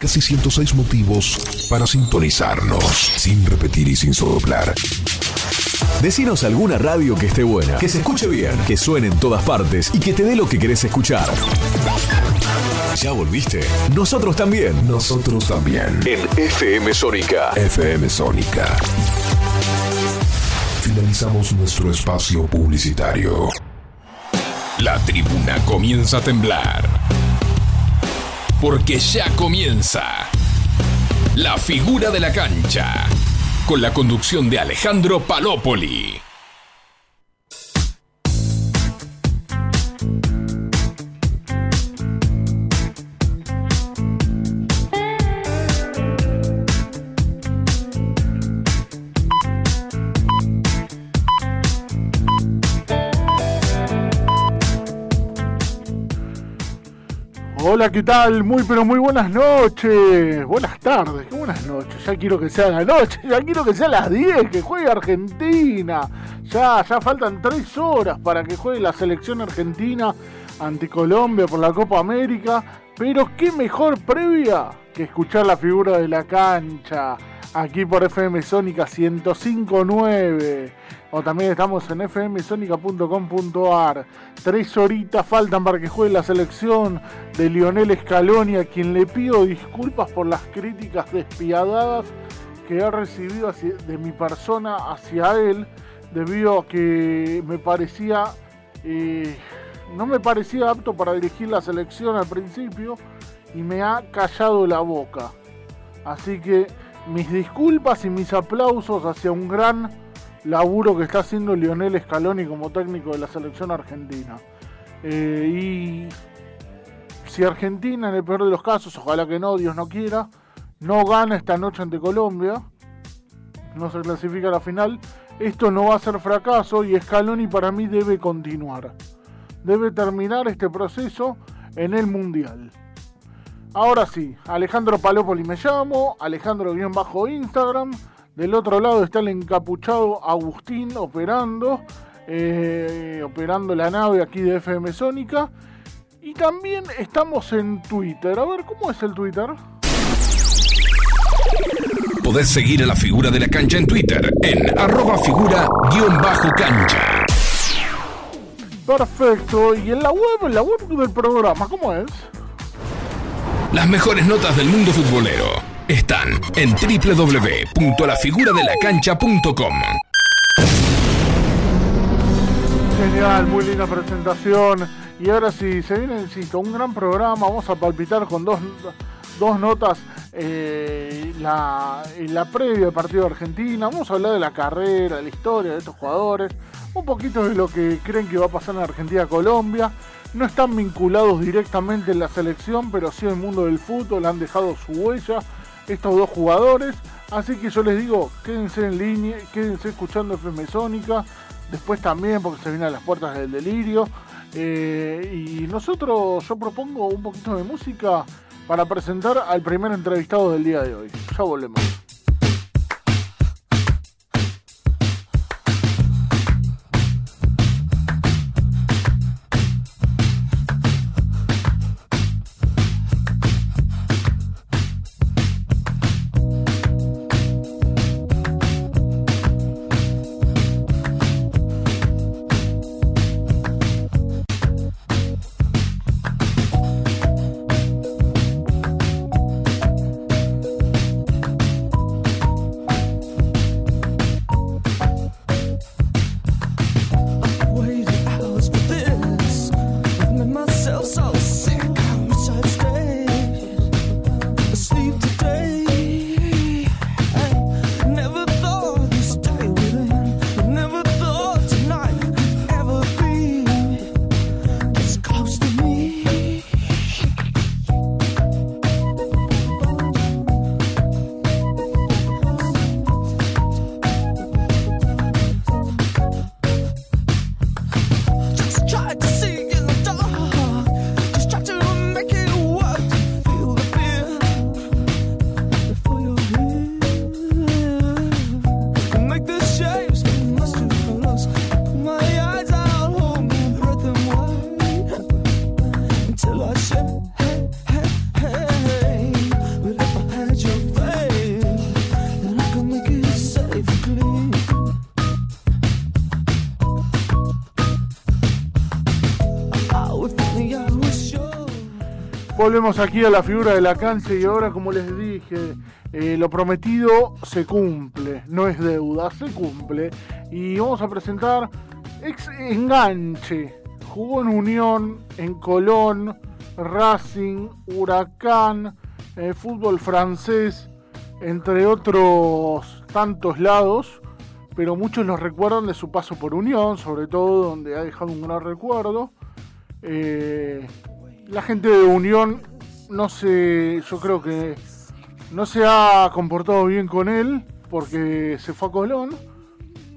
Casi 106 motivos para sintonizarnos, sin repetir y sin soplar. Decinos alguna radio que esté buena, que se escuche bien, que suene en todas partes y que te dé lo que querés escuchar. ¿Ya volviste? Nosotros también. Nosotros también. En FM Sónica. FM Sónica. Finalizamos nuestro espacio publicitario. La tribuna comienza a temblar porque ya comienza la figura de la cancha con la conducción de Alejandro Palópoli. Hola, ¿qué tal? Muy, pero muy buenas noches. Buenas tardes, buenas noches. Ya quiero que sea la noche, ya quiero que sea las 10, que juegue Argentina. Ya, ya faltan 3 horas para que juegue la selección argentina ante Colombia por la Copa América. Pero qué mejor previa que escuchar la figura de la cancha aquí por FM Sónica 1059 o también estamos en fmsonica.com.ar. Tres horitas faltan para que juegue la selección de Lionel Scaloni, a quien le pido disculpas por las críticas despiadadas que he recibido de mi persona hacia él, debido a que me parecía, eh, no me parecía apto para dirigir la selección al principio y me ha callado la boca. Así que mis disculpas y mis aplausos hacia un gran laburo que está haciendo Lionel Scaloni como técnico de la selección argentina. Eh, y si Argentina, en el peor de los casos, ojalá que no, Dios no quiera, no gana esta noche ante Colombia, no se clasifica a la final, esto no va a ser fracaso y Scaloni para mí debe continuar. Debe terminar este proceso en el Mundial. Ahora sí, Alejandro Palópoli me llamo, Alejandro-Instagram. Del otro lado está el encapuchado Agustín operando, eh, operando la nave aquí de FM Sónica. Y también estamos en Twitter. A ver, ¿cómo es el Twitter? Podés seguir a la figura de la cancha en Twitter en arroba figura-cancha. Perfecto. ¿Y en la web, en la web del programa, cómo es? Las mejores notas del mundo futbolero están en www.lafiguradelacancha.com. Genial, muy linda presentación. Y ahora sí, se viene, insisto, un gran programa. Vamos a palpitar con dos, notas. Eh, la, la previa del partido de Argentina. Vamos a hablar de la carrera, de la historia de estos jugadores. Un poquito de lo que creen que va a pasar en Argentina-Colombia no están vinculados directamente en la selección, pero sí en el mundo del fútbol, han dejado su huella estos dos jugadores. Así que yo les digo, quédense en línea, quédense escuchando FM Sónica, después también porque se vienen a las puertas del delirio. Eh, y nosotros, yo propongo un poquito de música para presentar al primer entrevistado del día de hoy. Ya volvemos. Volvemos aquí a la figura de la cancha y ahora, como les dije, eh, lo prometido se cumple, no es deuda, se cumple. Y vamos a presentar ex enganche. Jugó en Unión, en Colón, Racing, Huracán, eh, fútbol francés, entre otros tantos lados, pero muchos lo recuerdan de su paso por Unión, sobre todo donde ha dejado un gran recuerdo. Eh, la gente de Unión no se, yo creo que no se ha comportado bien con él porque se fue a Colón.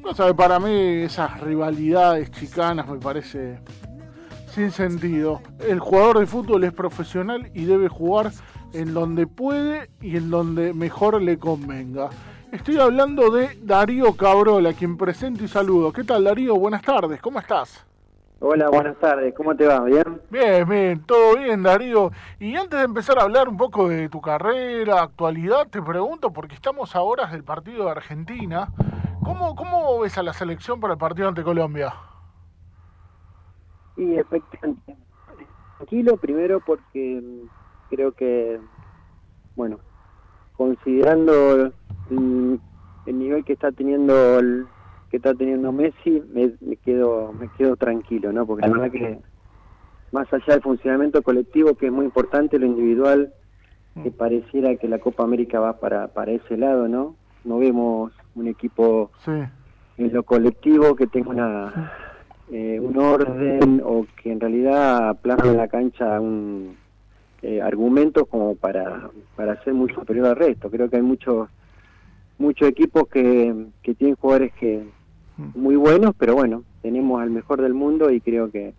No sabe, para mí esas rivalidades chicanas me parece sin sentido. El jugador de fútbol es profesional y debe jugar en donde puede y en donde mejor le convenga. Estoy hablando de Darío Cabrola, quien presento y saludo. ¿Qué tal Darío? Buenas tardes, ¿cómo estás? Hola, buenas tardes, ¿cómo te va? ¿Bien? Bien, bien, todo bien, Darío. Y antes de empezar a hablar un poco de tu carrera, actualidad, te pregunto, porque estamos a horas del partido de Argentina, ¿cómo, cómo ves a la selección para el partido ante Colombia? Y efectivamente, tranquilo primero porque creo que, bueno, considerando el, el nivel que está teniendo el que está teniendo Messi, me, quedo me quedo tranquilo, ¿no? Porque la verdad que más allá del funcionamiento colectivo, que es muy importante, lo individual, que mm. pareciera que la Copa América va para, para ese lado, ¿no? No vemos un equipo en lo colectivo que tenga una, eh, un orden o que en realidad plasma en la cancha un eh, argumentos como para, para ser muy superior al resto. Creo que hay muchos muchos equipos que, que tienen jugadores que, muy buenos, pero bueno, tenemos al mejor del mundo y creo que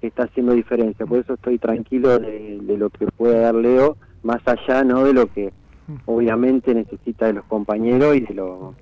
está haciendo diferencia. Por eso estoy tranquilo de, lo que pueda dar Leo, más allá no de lo que obviamente necesita de los compañeros y de lo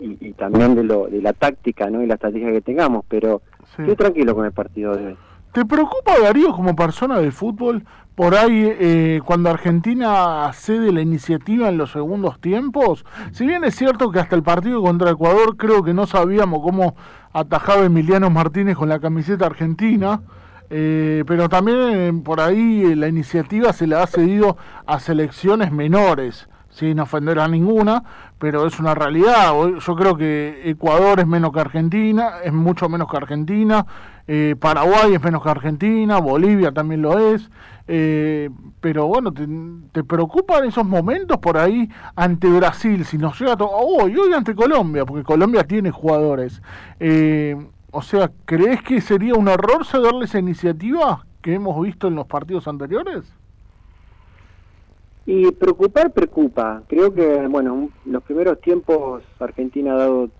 y, también de lo de la táctica, ¿no? Y la estrategia que tengamos, pero estoy tranquilo con el partido de hoy. ¿Te preocupa, Darío, como persona de fútbol, por ahí eh, cuando Argentina cede la iniciativa en los segundos tiempos? Si bien es cierto que hasta el partido contra Ecuador creo que no sabíamos cómo atajaba Emiliano Martínez con la camiseta argentina, eh, pero también eh, por ahí la iniciativa se le ha cedido a selecciones menores sin ofender a ninguna, pero es una realidad. Yo creo que Ecuador es menos que Argentina, es mucho menos que Argentina, eh, Paraguay es menos que Argentina, Bolivia también lo es, eh, pero bueno, te, preocupan esos momentos por ahí ante Brasil, si nos llega todo, oh, y hoy ante Colombia, porque Colombia tiene jugadores. Eh, o sea, ¿crees que sería un error cederle esa iniciativa que hemos visto en los partidos anteriores? Y preocupar preocupa. Creo que, bueno, en los primeros tiempos Argentina ha dado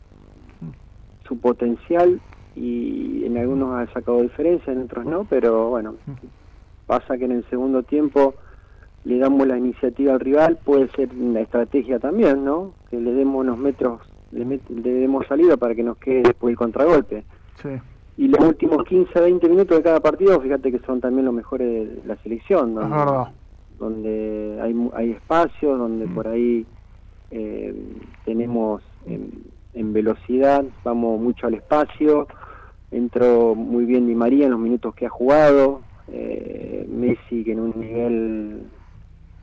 su potencial y en algunos ha sacado diferencia, en otros no, pero bueno, pasa que en el segundo tiempo le damos la iniciativa al rival, puede ser una estrategia también, ¿no? Que le demos unos metros, le, demos salida para que nos quede después el contragolpe. Sí. Y los últimos 15, 20 minutos de cada partido, fíjate que son también los mejores de la selección. ¿no? Donde hay, hay espacios, donde por ahí eh, tenemos en, velocidad, vamos mucho al espacio, entró muy bien Di María en los minutos que ha jugado, eh, Messi que en un nivel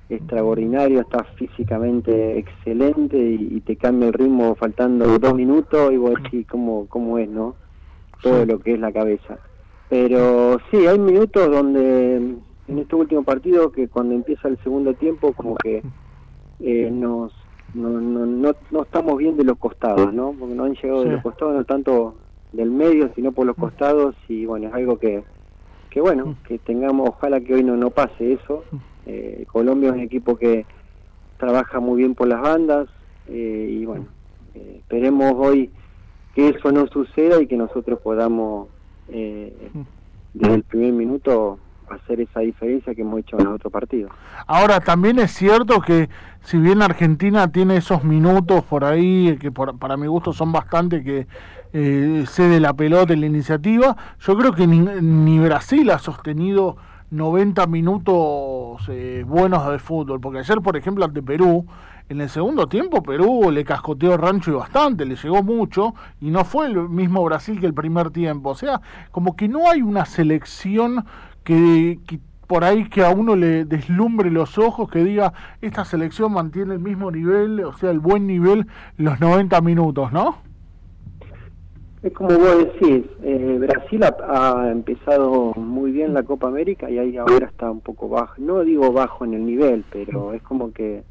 extraordinario, está físicamente excelente y, te cambia el ritmo faltando dos minutos y vos decís cómo, cómo es, ¿no? Todo lo que es la cabeza. Pero sí, hay minutos donde en este último partido que cuando empieza el segundo tiempo como que eh, nos no, no, no, estamos bien de los costados, ¿no? Porque no han llegado de los costados, no tanto del medio, sino por los mm. costados y bueno, es algo que, que bueno, mm. que tengamos, ojalá que hoy no, no pase eso. Mm. Eh, Colombia es un equipo que trabaja muy bien por las bandas eh, y bueno, esperemos hoy que eso no suceda y que nosotros podamos desde el primer minuto hacer esa diferencia que hemos hecho en los otros partidos. Ahora, también es cierto que si bien Argentina tiene esos minutos por ahí, que para mi gusto son bastante que eh, cede la pelota en la iniciativa, yo creo que ni, Brasil ha sostenido 90 minutos eh, buenos de fútbol, porque ayer, por ejemplo, ante Perú, en el segundo tiempo Perú le cascoteó rancho y bastante, le llegó mucho y no fue el mismo Brasil que el primer tiempo. O sea, como que no hay una selección que, por ahí que a uno le deslumbre los ojos, que diga, esta selección mantiene el mismo nivel, o sea, el buen nivel, los 90 minutos, ¿no? Es como vos decís, eh, Brasil ha, empezado muy bien la Copa América y ahí ahora está un poco bajo, no digo bajo en el nivel, pero es como que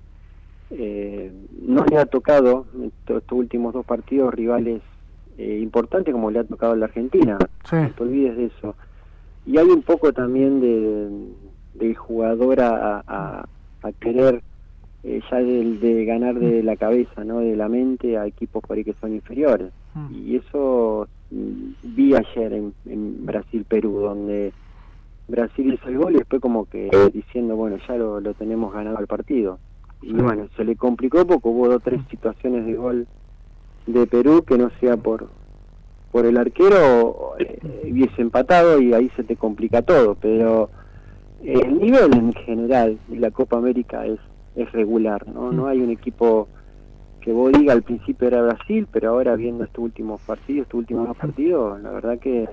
eh, no le ha tocado estos últimos dos partidos rivales eh, importantes como le ha tocado a la Argentina, no te olvides de eso. Y hay un poco también de, del jugador a, a, a querer eh, ya de, de, ganar de la cabeza, ¿no? de la mente a equipos por ahí que son inferiores. Mm. Y eso mm, vi ayer en, en Brasil-Perú, donde Brasil hizo el gol y después como que diciendo, bueno, ya lo, lo tenemos ganado el partido. Y bueno, se le complicó porque hubo dos tres situaciones de gol de Perú que no sea por por el arquero eh, hubiese empatado y ahí se te complica todo, pero el nivel en general de la Copa América es es regular, ¿no? No hay un equipo que vos diga al principio era Brasil, pero ahora viendo estos últimos partidos, estos últimos dos partidos, la verdad que,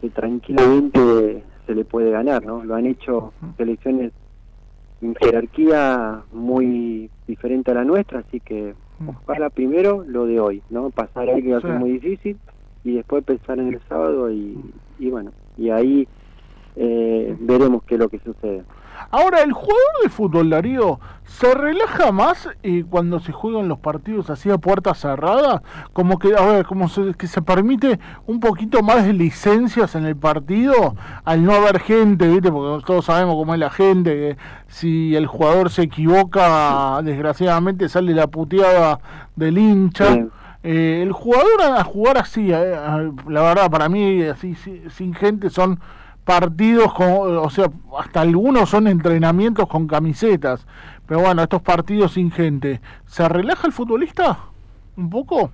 que tranquilamente se le puede ganar, ¿no? Lo han hecho selecciones en jerarquía muy diferente a la nuestra, así que ojalá primero lo de hoy, ¿no? Pasar ahí que va a ser muy difícil y después pensar en el sábado y, y bueno, y ahí eh, veremos qué es lo que sucede. Ahora, el jugador de fútbol, Darío, ¿se relaja más eh, cuando se juegan los partidos así a puerta cerrada? Como que, a ver, como se, que se permite un poquito más de licencias en el partido al no haber gente, ¿viste? Porque todos sabemos cómo es la gente, que si el jugador se equivoca, desgraciadamente sale la puteada del hincha. Eh, el jugador a jugar así, eh, la verdad, para mí, así sin gente, son partidos, con, o sea, hasta algunos son entrenamientos con camisetas, pero bueno, estos partidos sin gente, ¿se relaja el futbolista un poco?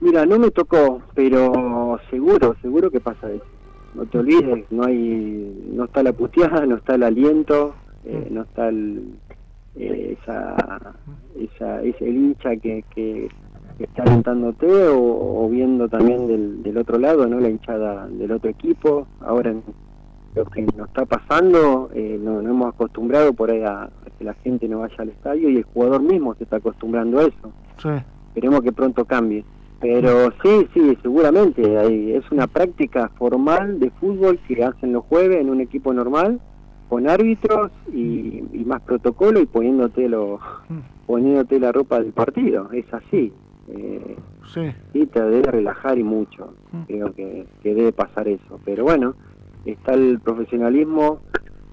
Mira, no me tocó, pero seguro, seguro que pasa eso. No te olvides, no hay, no está la puteada, no está el aliento, eh, no está el, eh, esa, esa, ese hincha que, que está alentándote o, o, viendo también del, del, otro lado, ¿no? La hinchada del otro equipo. Ahora lo que nos está pasando, eh, no, no, hemos acostumbrado por ahí a, que la gente no vaya al estadio y el jugador mismo se está acostumbrando a eso. Sí. Esperemos que pronto cambie. Pero sí, sí, seguramente hay, es una práctica formal de fútbol que hacen los jueves en un equipo normal con árbitros y, y más protocolo y poniéndote lo, mm. poniéndote la ropa del partido, es así. Eh, sí. te debe relajar y mucho. Mm. Creo que, debe pasar eso. Pero bueno, está el profesionalismo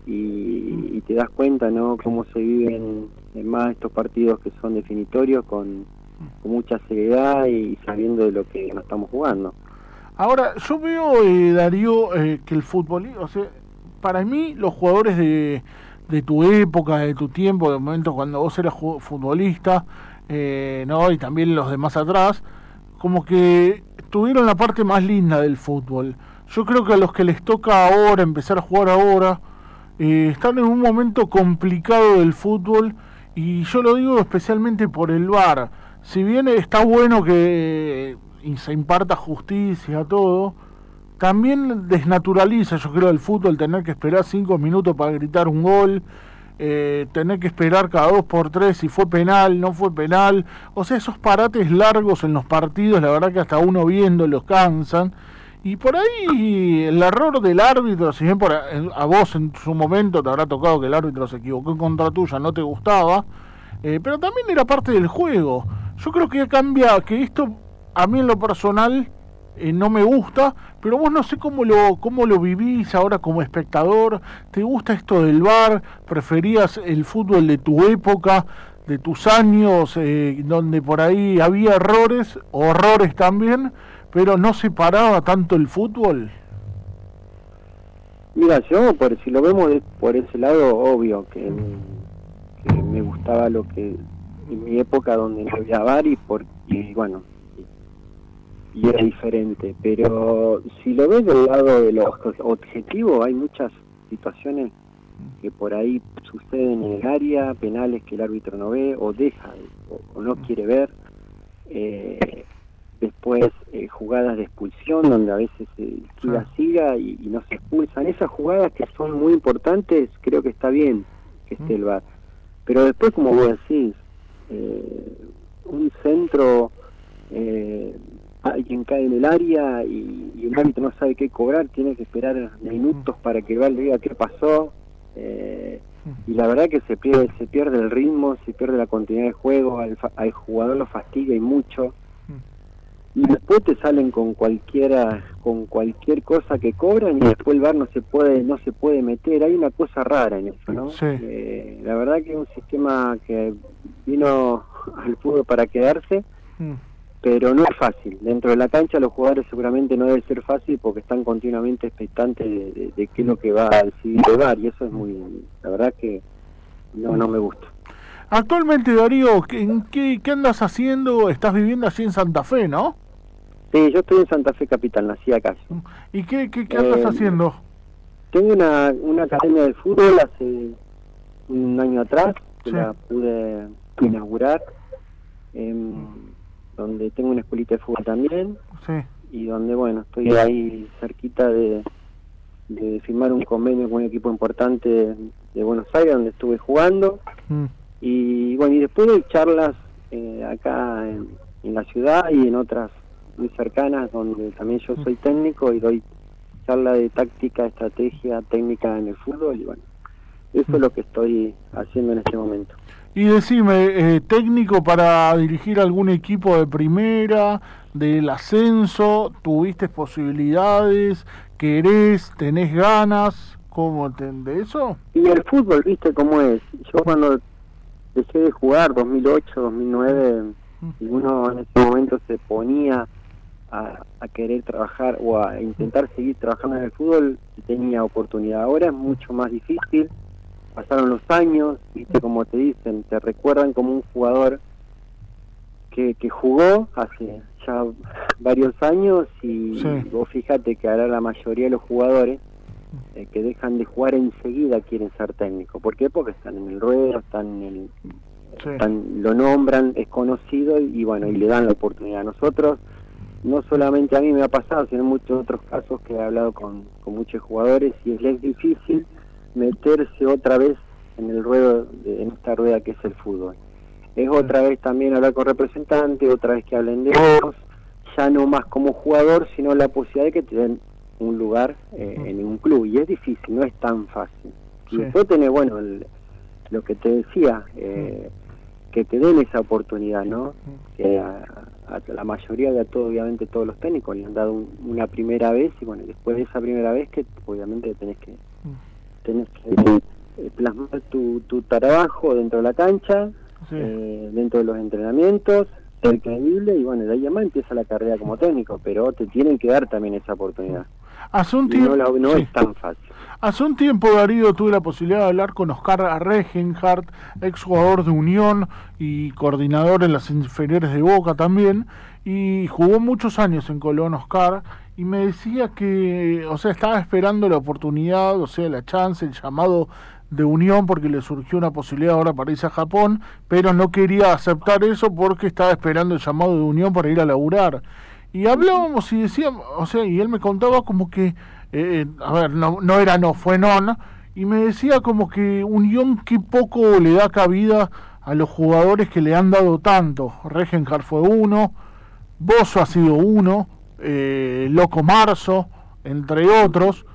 y, te das cuenta, ¿no? Cómo se viven en más estos partidos que son definitorios con, mucha seriedad y sabiendo de lo que nos estamos jugando. Ahora, yo veo, eh, Darío, eh, que el fútbol, o sea, para mí los jugadores de, de tu época, de tu tiempo, de momento cuando vos eras futbolista, eh, ¿no? y también los de más atrás, como que tuvieron la parte más linda del fútbol. Yo creo que a los que les toca ahora, empezar a jugar ahora, eh, están en un momento complicado del fútbol y yo lo digo especialmente por el VAR. Si bien está bueno que se imparta justicia, todo, también desnaturaliza, yo creo, el fútbol tener que esperar cinco minutos para gritar un gol, eh, tener que esperar cada dos por tres si fue penal, no fue penal. O sea, esos parates largos en los partidos, la verdad que hasta uno viendo los cansan. Y por ahí el error del árbitro, si bien por a, vos en su momento te habrá tocado que el árbitro se equivocó en contra tuya, no te gustaba, eh, pero también era parte del juego. Yo creo que cambia, que esto a mí en lo personal eh, no me gusta, pero vos no sé cómo lo, cómo lo vivís ahora como espectador. ¿Te gusta esto del bar? ¿Preferías el fútbol de tu época, de tus años, eh, donde por ahí había errores, horrores también, pero no se paraba tanto el fútbol? Mira, yo, por, si lo vemos por ese lado, obvio que, me gustaba lo que en mi época donde no había bar y, por, y bueno, y era diferente. Pero si lo ves del lado de los objetivos, hay muchas situaciones que por ahí suceden en el área, penales que el árbitro no ve o deja o, no quiere ver. Eh, después eh, jugadas de expulsión donde a veces se siga siga y, no se expulsan esas jugadas que son muy importantes creo que está bien que esté el VAR pero después como vos decís eh, un centro eh, alguien cae en el área y, y, un árbitro no sabe qué cobrar tiene que esperar minutos para que el VAR diga qué pasó eh, y la verdad que se pierde se pierde el ritmo se pierde la continuidad de juego al, al jugador lo fastidia y mucho. Y después te salen con cualquiera con cualquier cosa que cobran y después el bar no se puede no se puede meter. Hay una cosa rara en eso no eh, la verdad que es un sistema que vino al fútbol para quedarse. Mm. Pero no es fácil dentro de la cancha los jugadores seguramente no debe ser fácil porque están continuamente expectantes de, qué es lo que va a decidir bar y eso es muy la verdad que no no me gusta Actualmente, Darío, ¿en qué, qué andas haciendo? Estás viviendo allí en Santa Fe, ¿no? Sí, yo estoy en Santa Fe Capital, nací acá. ¿Y qué, qué, qué andas eh, haciendo? Tengo una, una academia de fútbol hace un año atrás, que la pude inaugurar, donde tengo una escuelita de fútbol también, sí. y donde, bueno, estoy ahí cerquita de, de firmar un convenio con un equipo importante de Buenos Aires, donde estuve jugando, mm. y bueno, y después de charlas eh, acá en, en la ciudad y en otras muy cercanas donde también yo soy técnico y doy charla de táctica, estrategia, técnica en el fútbol y bueno, eso es lo que estoy haciendo en este momento. Y decime, eh, técnico para dirigir algún equipo de primera, del ascenso, ¿tuviste posibilidades? ¿Querés? ¿Tenés ganas? ¿Cómo de eso? Y el fútbol, viste cómo es. Yo cuando dejé de jugar, 2008, 2009, y uno en ese momento se ponía a, querer trabajar o a intentar seguir trabajando en el fútbol tenía oportunidad. Ahora es mucho más difícil, pasaron los años, viste como te dicen, te recuerdan como un jugador que, que jugó hace ya varios años y vos fíjate que ahora la mayoría de los jugadores eh, que dejan de jugar enseguida quieren ser técnicos. ¿Por qué? Porque están en el ruedo, están en el... Están, lo nombran, es conocido y, y bueno, y le dan la oportunidad. a Nosotros no solamente a mí me ha pasado, sino en muchos otros casos que he hablado con, muchos jugadores y es, difícil meterse otra vez en el ruedo, de, en esta rueda que es el fútbol. Es otra vez también hablar con representantes, otra vez que hablen de ellos, ya no más como jugador, sino la posibilidad de que te den un lugar eh, en un club. Y es difícil, no es tan fácil. Y después tenés, bueno, lo que te decía, eh, que te den esa oportunidad, ¿no? Que a, la mayoría de a todos, obviamente todos los técnicos le han dado una primera vez y bueno, después de esa primera vez que obviamente tenés que tenés que eh, plasmar tu, tu trabajo dentro de la cancha, eh, dentro de los entrenamientos, ser creíble y bueno, de ahí más empieza la carrera como técnico, pero te tienen que dar también esa oportunidad. Hace un tiempo, no, es tan fácil. Hace un tiempo, Darío, tuve la posibilidad de hablar con Oscar Regenhardt, ex jugador de Unión y coordinador en las inferiores de Boca también, y jugó muchos años en Colón, Oscar, y me decía que, o sea, estaba esperando la oportunidad, o sea, la chance, el llamado de Unión porque le surgió una posibilidad ahora para irse a Japón, pero no quería aceptar eso porque estaba esperando el llamado de Unión para ir a laburar. Y hablábamos y decíamos, o sea, y él me contaba como que, eh, eh, a ver, no, no era no, fue non, y me decía como que Unión que poco le da cabida a los jugadores que le han dado tanto. Regenjar fue uno, Bozo ha sido uno, eh, Loco Marzo, entre otros.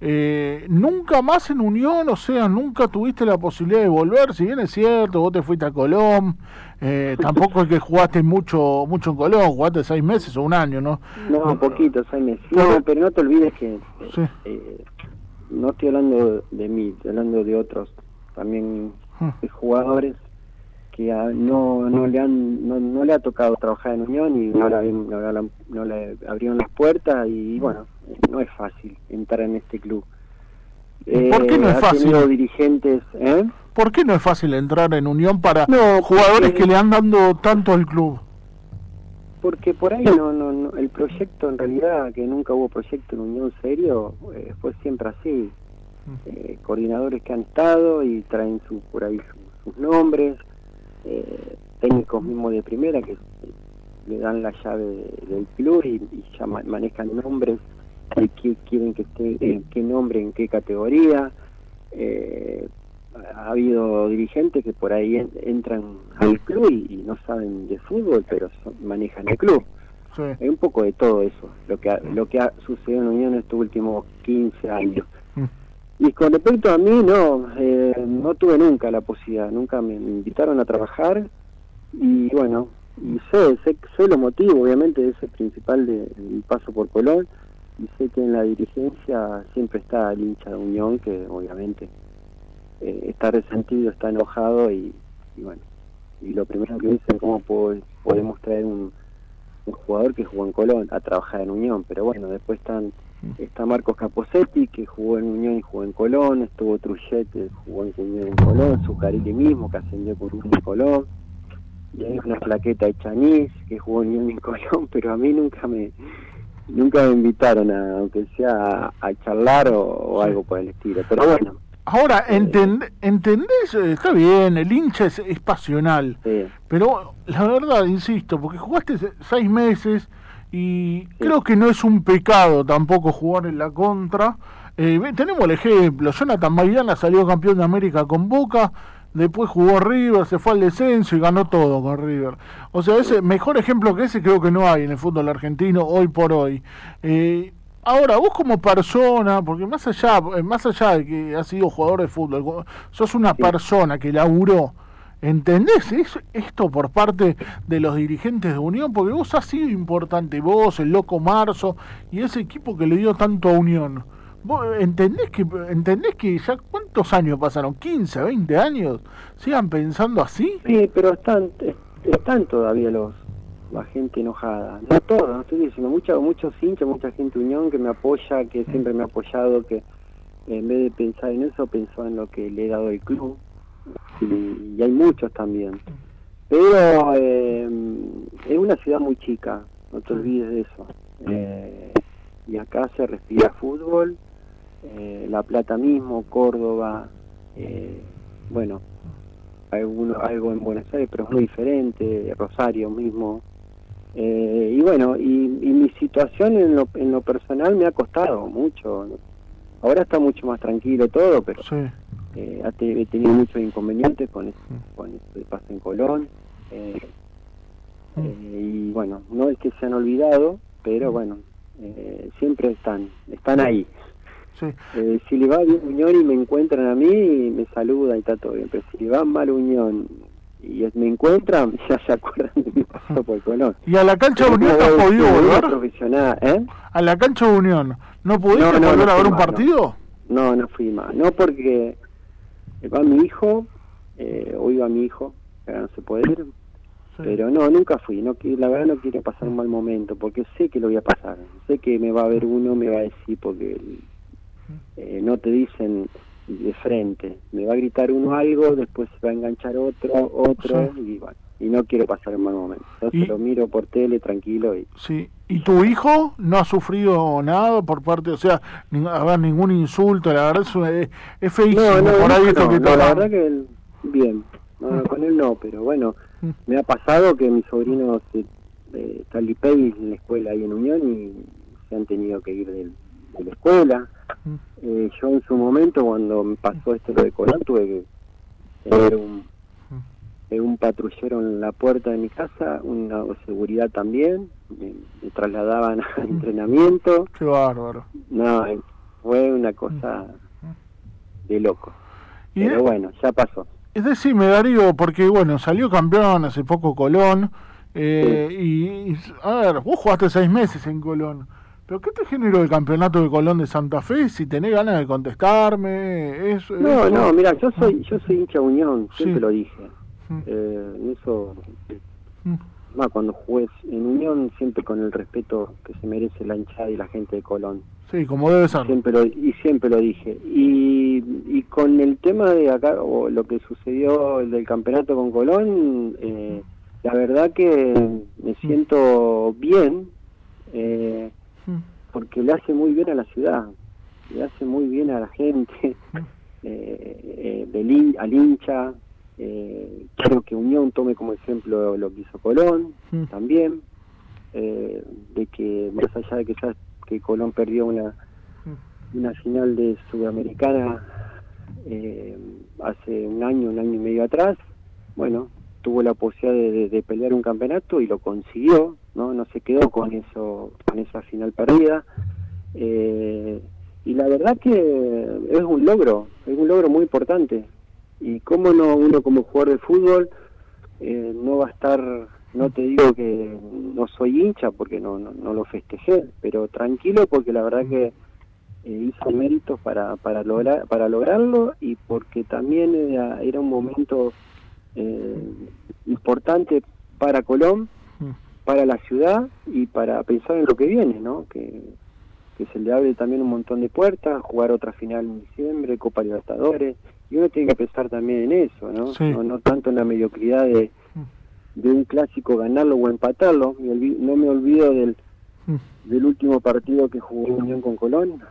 Eh, nunca más en Unión, o sea, nunca tuviste la posibilidad de volver, si bien es cierto, vos te fuiste a Colón, eh, tampoco es que jugaste mucho mucho en Colón, jugaste seis meses o un año, ¿no? No, poquito, seis meses. No, pero no te olvides que eh, no estoy hablando de mí, estoy hablando de otros también hmm. jugadores que no, no le han no, no, le ha tocado trabajar en Unión y no, no le abrieron las puertas y bueno no es fácil entrar en este club. ¿Por qué no es eh, fácil? dirigentes, ¿eh? ¿Por qué no es fácil entrar en Unión para jugadores que le han dando tanto al club? Porque por ahí no, no, el proyecto en realidad, que nunca hubo proyecto en Unión serio, eh, fue siempre así. Eh, coordinadores que han estado y traen su, por ahí sus nombres, técnicos mismos de primera que le dan la llave del club y, ya manejan nombres de qué quieren que esté, en qué nombre, en qué categoría. Eh, ha habido dirigentes que por ahí entran al club y, no saben de fútbol, pero manejan el club. Hay un poco de todo eso, lo que ha, lo que ha sucedido en Unión estos últimos 15 años. Y con respecto a mí, no, eh, no tuve nunca la posibilidad, nunca me, invitaron a trabajar. Y bueno, y sé, sé, sé lo motivo, obviamente, ese principal de, mi paso por Colón, y sé que en la dirigencia siempre está el hincha de Unión, que obviamente eh, está resentido, está enojado y, bueno, y lo primero que dicen, ¿cómo podemos traer un, un jugador que jugó en Colón a trabajar en Unión? Pero bueno, después están está Marcos Caposetti, que jugó en Unión y jugó en Colón, estuvo Truchet, que jugó en Unión y en Colón, Zucarelli mismo, que ascendió por Unión y Colón, y hay una plaqueta de Chanis, que jugó en Unión y Colón, pero a mí nunca me nunca me invitaron a, aunque sea a, charlar o algo por el estilo, pero bueno. Ahora, ¿entendés? Está bien, el hincha es, pasional, pero la verdad, insisto, porque jugaste seis meses y creo que no es un pecado tampoco jugar en la contra. Eh, tenemos el ejemplo, Jonathan Maidana salió campeón de América con Boca, después jugó River, se fue al descenso y ganó todo con River. O sea, ese mejor ejemplo que ese creo que no hay en el fútbol argentino hoy por hoy. Eh, Ahora, vos como persona, porque más allá, eh, más allá de que has sido jugador de fútbol, sos una persona que laburó, ¿entendés esto por parte de los dirigentes de Unión? Porque vos has sido importante, vos, el Loco Marzo y ese equipo que le dio tanto a Unión. ¿Vos entendés que, entendés que ya cuántos años pasaron? ¿15, 20 años? ¿Sigan pensando así? Sí, pero están, están todavía los, la gente enojada. No todo, no estoy diciendo, mucha, muchos hinchas, mucha gente unión que me apoya, que siempre me ha apoyado, que en vez de pensar en eso, pensó en lo que le he dado el club. Y, hay muchos también. Pero eh, es una ciudad muy chica, no te olvides de eso. Eh, y acá se respira fútbol, eh, La Plata mismo, Córdoba, bueno, alguno, algo en Buenos Aires, pero es muy diferente, Rosario mismo, eh, y bueno, y, mi situación en lo, en lo personal me ha costado mucho. Ahora está mucho más tranquilo todo, pero eh, he tenido muchos inconvenientes con esto, mm. con esto de paso en Colón. Eh, mm. y bueno, no es que se han olvidado, pero mm. bueno, siempre están, están ahí. si le va bien Unión y me encuentran a mí, me saludan y está todo bien. Pero si le va mal Unión y me encuentran, ya se acuerdan de mi paso por Colón. ¿Y a la cancha de Unión no has podido volver? Profesional, ¿eh? ¿A la cancha de Unión no pudiste volver a ver un partido? No, no fui más. No porque va mi hijo, eh, o iba mi hijo, ahora no se puede ir. Pero no, nunca fui. No, la verdad no quiero pasar un mal momento, porque sé que lo voy a pasar. Sé que me va a ver uno, me va a decir, porque eh, no te dicen de frente. Me va a gritar uno algo, después se va a enganchar otro, otro, y bueno, y no quiero pasar un mal momento. Entonces lo miro por tele tranquilo y... Sí, ¿y tu hijo no ha sufrido nada por parte, o sea, ni, haber ningún insulto, la verdad es, es feísimo no, no, por ahí esto que no, la verdad que él, bien, no, con él no, pero bueno, mm. me ha pasado que mis sobrinos eh, eh en la escuela ahí en Unión y se han tenido que ir de la escuela. Eh, yo en su momento, cuando me pasó esto de Colón, tuve que tener un, eh, un patrullero en la puerta de mi casa, una seguridad también, me, trasladaban a entrenamiento. Qué bárbaro. No, fue una cosa de loco. Pero bueno, ya pasó. Es decir, me Darío, porque bueno, salió campeón hace poco Colón, eh, y, a ver, vos jugaste seis meses en Colón. ¿Pero qué te generó el campeonato de Colón de Santa Fe? Si tenés ganas de contestarme, es, No, no, mira, yo soy yo soy hincha Unión, siempre lo dije. Eh, eso, cuando jugué en Unión, siempre con el respeto que se merece la hinchada y la gente de Colón. Sí, como debe ser. Siempre lo, y siempre lo dije. Y, y con el tema de acá, o lo que sucedió el del campeonato con Colón, eh, la verdad que me siento bien. Eh, porque le hace muy bien a la ciudad, le hace muy bien a la gente, eh, eh al hincha. Eh, quiero que Unión tome como ejemplo lo que hizo Colón también. eh, de que más allá de que ya que Colón perdió una una final de Sudamericana eh, hace un año, un año y medio atrás, bueno, tuvo la posibilidad de, pelear un campeonato y lo consiguió, ¿no? No se quedó con eso, con esa final perdida. Eh, y la verdad que es un logro, es un logro muy importante. Y cómo no uno como jugador de fútbol eh, no va a estar, no te digo que no soy hincha porque no, no, lo festejé, pero tranquilo porque la verdad que eh, hice méritos para, para, lograr, para lograrlo y porque también era, era un momento eh, importante para Colón, mm. para la ciudad y para pensar en lo que viene, ¿no? Que, que se le abre también un montón de puertas, jugar otra final en diciembre, Copa Libertadores, y uno tiene que pensar también en eso, ¿no? No, tanto en la mediocridad de, mm. de un clásico ganarlo o empatarlo. no me olvido del, mm. del último partido que jugó Unión con Colón,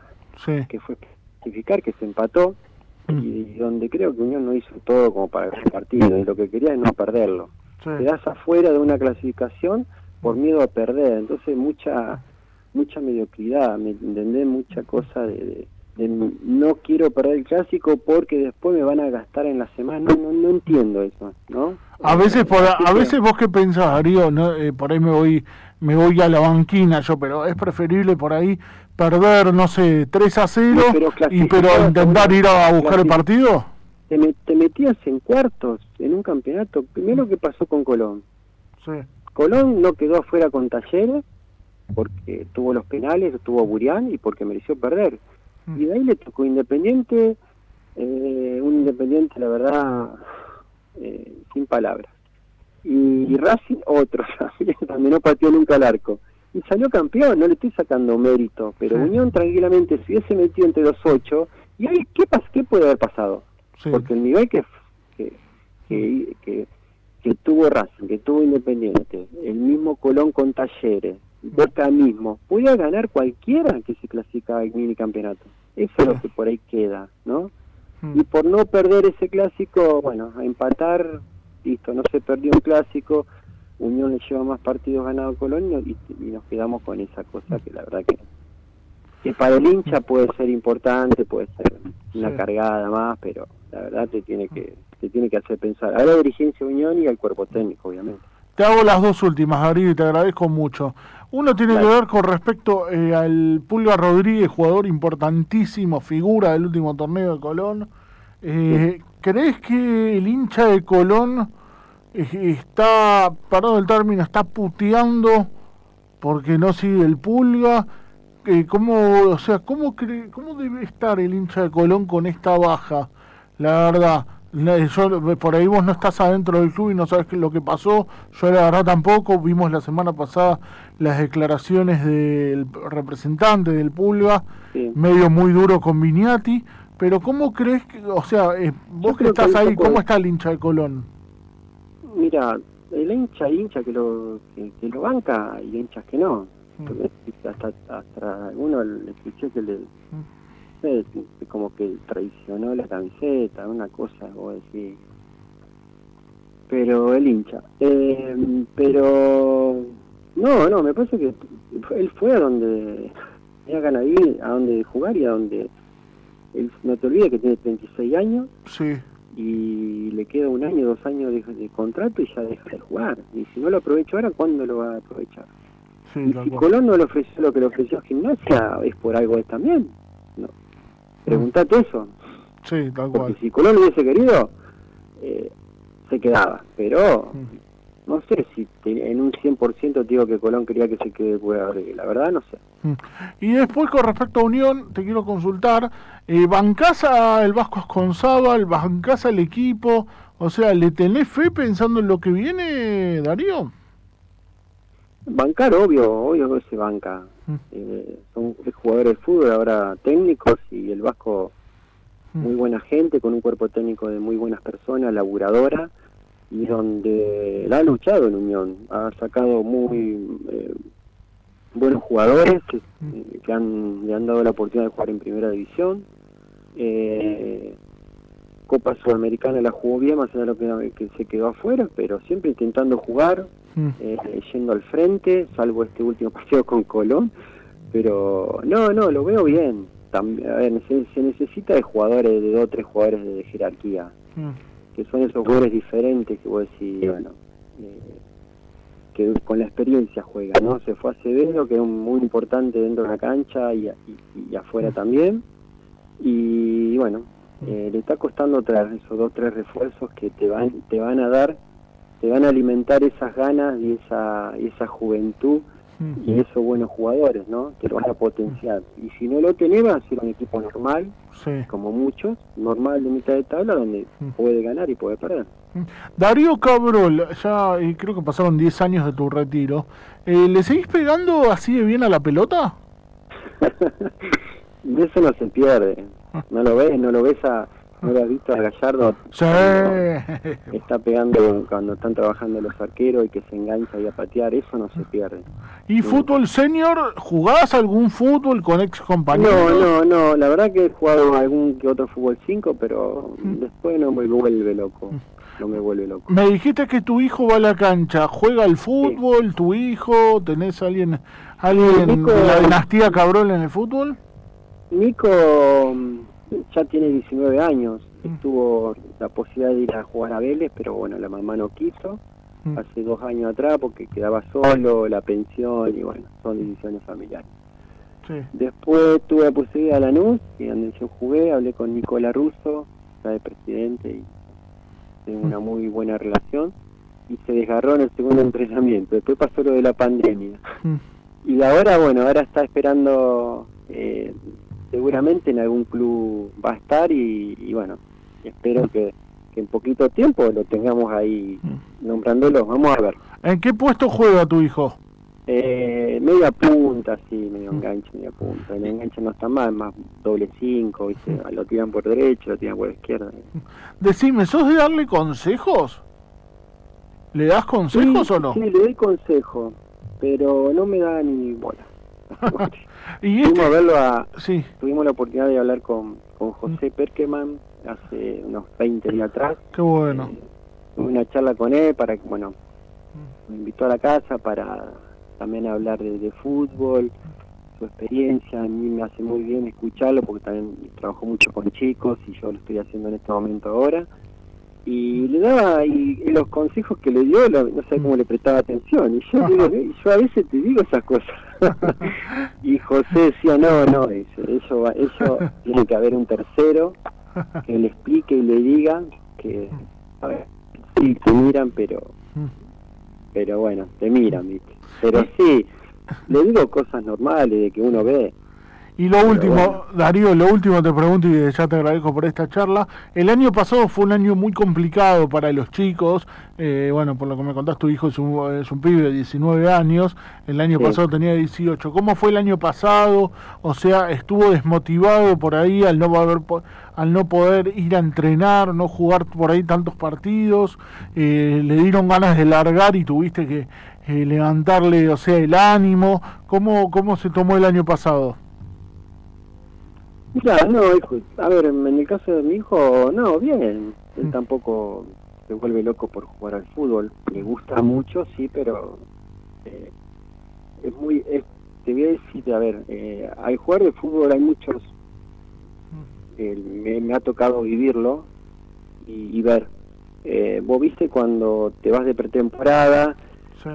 que fue clasificar, que se empató, mm. y donde creo que Unión no hizo todo como para el partido, y lo que quería es no perderlo. Quedás afuera de una clasificación por miedo a perder, entonces mucha mucha mediocridad, ¿me entendés? Mucha cosa de, no quiero perder el clásico porque después me van a gastar en la semana, no, no, entiendo eso, ¿no? A veces por, a veces vos qué pensás, Darío, ¿no? Eh, por ahí me voy me voy a la banquina yo, pero es preferible por ahí perder, no sé, 3 a 0 pero y pero intentar ir a buscar el partido? Te, te, metías en cuartos en un campeonato. Primero que pasó con Colón. Sí. Colón no quedó afuera con Talleres porque tuvo los penales, tuvo Burián y porque mereció perder. Y de ahí le tocó Independiente, eh, un Independiente, la verdad, eh, sin palabras. Y, Racing, otro, también no pateó nunca el arco y salió campeón, no le estoy sacando mérito, pero Unión tranquilamente si hubiese metido entre los ocho, ¿y ahí qué, qué puede haber pasado? Porque el nivel que, que, que, que, tuvo Racing, que tuvo Independiente, el mismo Colón con Talleres, Boca mismo, podía ganar cualquiera que se clasifica al mini campeonato. Eso es lo que por ahí queda, ¿no? Y por no perder ese clásico, bueno, a empatar, listo, no se perdió un clásico, Unión le lleva más partidos ganados a Colonia y, nos quedamos con esa cosa que la verdad que, que para el hincha puede ser importante, puede ser una cargada más, pero la verdad te tiene que te tiene que hacer pensar a la dirigencia Unión y al cuerpo técnico, obviamente. Te hago las dos últimas, Gabriel, y te agradezco mucho. Uno tiene que ver con respecto eh, al Pulga Rodríguez, jugador importantísimo, figura del último torneo de Colón. Eh, ¿Crees que el hincha de Colón está, perdón el término, está puteando porque no sigue el pulga. Eh, ¿cómo, o sea, ¿cómo, ¿cómo debe estar el hincha de Colón con esta baja? La verdad, por ahí vos no estás adentro del club y no sabes lo que pasó. Yo la verdad tampoco. Vimos la semana pasada las declaraciones del representante del Pulga, medio muy duro con Viniati. Pero ¿cómo crees que, o sea, eh, vos que estás ahí, ¿cómo está el hincha de Colón? Mira, el hincha hincha que lo que, lo banca y hinchas que no. Mm. Hasta, hasta uno le escuché que le mm. Como que traicionó la camiseta, una cosa o decir. Pero el hincha. Eh, pero no, no, me parece que él fue a donde tenía ganas de ir, a donde jugar y a donde él, no te olvides que tiene 36 años. Sí y le queda un año, dos años de, contrato y ya deja de jugar. Y si no lo aprovecho ahora, ¿cuándo lo va a aprovechar? y si Colón no le ofreció lo que le ofreció Gimnasia, es por algo también. No. Preguntate eso. Sí, tal Porque si Colón hubiese querido, eh, se quedaba. Pero no sé si en un 100% te digo que Colón quería que se quede la verdad no sé. Mm. Y después con respecto a Unión, te quiero consultar, eh, ¿bancás el Vasco el ¿Bancás el equipo? O sea, ¿le tenés fe pensando en lo que viene, Darío? Bancar, obvio, obvio que se banca. Mm. Eh, son jugadores de fútbol, ahora técnicos, y el Vasco, mm. muy buena gente, con un cuerpo técnico de muy buenas personas, laburadora y donde la ha luchado en Unión, ha sacado muy eh, buenos jugadores que, que, han, le han dado la oportunidad de jugar en primera división. Eh, Copa Sudamericana la jugó bien, más allá de lo que, que se quedó afuera, pero siempre intentando jugar, Mm. eh, yendo al frente, salvo este último partido con Colón. Pero no, no, lo veo bien. También, a ver, se, se necesita de jugadores, de dos o tres jugadores de, jerarquía, Mm. que son esos jugadores diferentes que vos decís, bueno, eh, que con la experiencia juega, ¿no? Se fue a Acevedo, que es un- muy importante dentro de la cancha y, y- y afuera también. Y bueno, eh, le está costando traer esos dos tres refuerzos que te van te van a dar te van a alimentar esas ganas y esa y esa juventud y esos buenos jugadores no te lo van a potenciar. Y si no lo tenés va a ser un equipo normal Sí. como muchos normal de mitad de tabla donde puede ganar y puede perder. Darío Cabrol, ya creo que pasaron 10 años de tu retiro. Eh, ¿Le seguís pegando así de bien a la pelota? y eso no se pierde no lo ves no lo ves a no lo has visto a Gallardo Sí. está pegando cuando están trabajando los arqueros y que se engancha y a patear eso no se pierde ¿Y fútbol senior? ¿Jugás algún fútbol con ex compañeros? No, no, no, la verdad que he jugado algún que otro fútbol 5, pero después no me vuelve loco, no me vuelve loco. Me dijiste que tu hijo va a la cancha, juega al fútbol, tu hijo, ¿tenés alguien, alguien de la dinastía Cabrol en el fútbol? Nico ya tiene 19 años, tuvo la posibilidad de ir a jugar a Vélez, pero bueno, la mamá no quiso, Mm. hace dos años atrás porque quedaba solo, la pensión y bueno, son decisiones familiares. Sí. Después tuve la posibilidad de Lanús, y donde yo jugué, hablé con Nicola Russo, ya de presidente, y tengo una muy buena relación, y se desgarró en el segundo entrenamiento. Después pasó lo de la pandemia. Mm. Y ahora, bueno, ahora está esperando, eh, seguramente en algún club va a estar, y, y bueno, espero que, que en poquito tiempo lo tengamos ahí nombrándolo. Vamos a ver. ¿En qué puesto juega tu hijo? Eh, media punta, sí, medio enganche, media punta. El enganche no está mal, más doble cinco, ¿viste? lo tiran por derecha, lo tiran por izquierda. Decime, ¿sos de darle consejos? ¿Le das consejos Sí, o no? Sí, le doy consejo, pero no me da ni bola. y Fuimos a este, verlo a... sí, Tuvimos la oportunidad de hablar con, con José Perkeman hace unos 20 días atrás. qué bueno. Eh, tuve una charla con él para que, bueno, me invitó a la casa para también hablar de, de fútbol, su experiencia. A mí me hace muy bien escucharlo porque también trabajo mucho con chicos y yo lo estoy haciendo en este momento ahora. Y le daba, y, y los consejos que le dio, lo- no sé cómo le prestaba atención. Y yo, digo, "Eh, yo a veces te digo esas cosas. y José decía, no, no, dice, eso, eso tiene que haber un tercero que le explique y le diga que, a ver, sí, te miran, pero, pero bueno, te miran, ¿viste? Pero sí, le digo cosas normales de que uno ve. Y lo Pero último, bueno. Darío, lo último te pregunto y ya te agradezco por esta charla. El año pasado fue un año muy complicado para los chicos. Eh, bueno, por lo que me contás, tu hijo es un, es un pibe de 19 años. El año Sí. pasado tenía 18. ¿Cómo fue el año pasado? O sea, estuvo desmotivado por ahí al no poder, po- al no poder ir a entrenar, no jugar por ahí tantos partidos. Eh, le dieron ganas de largar y tuviste que eh, levantarle, o sea, el ánimo. ¿Cómo, ¿Cómo se tomó el año pasado? Mira, no, hijo, a ver, en el caso de mi hijo, no, bien. Él Mm. tampoco se vuelve loco por jugar al fútbol. Le gusta mucho, sí, pero eh, es muy... es- te voy a decir, a ver, eh, al jugar de fútbol hay muchos... eh, me, me ha tocado vivirlo y, y ver. Eh, vos viste cuando te vas de pretemporada Sí.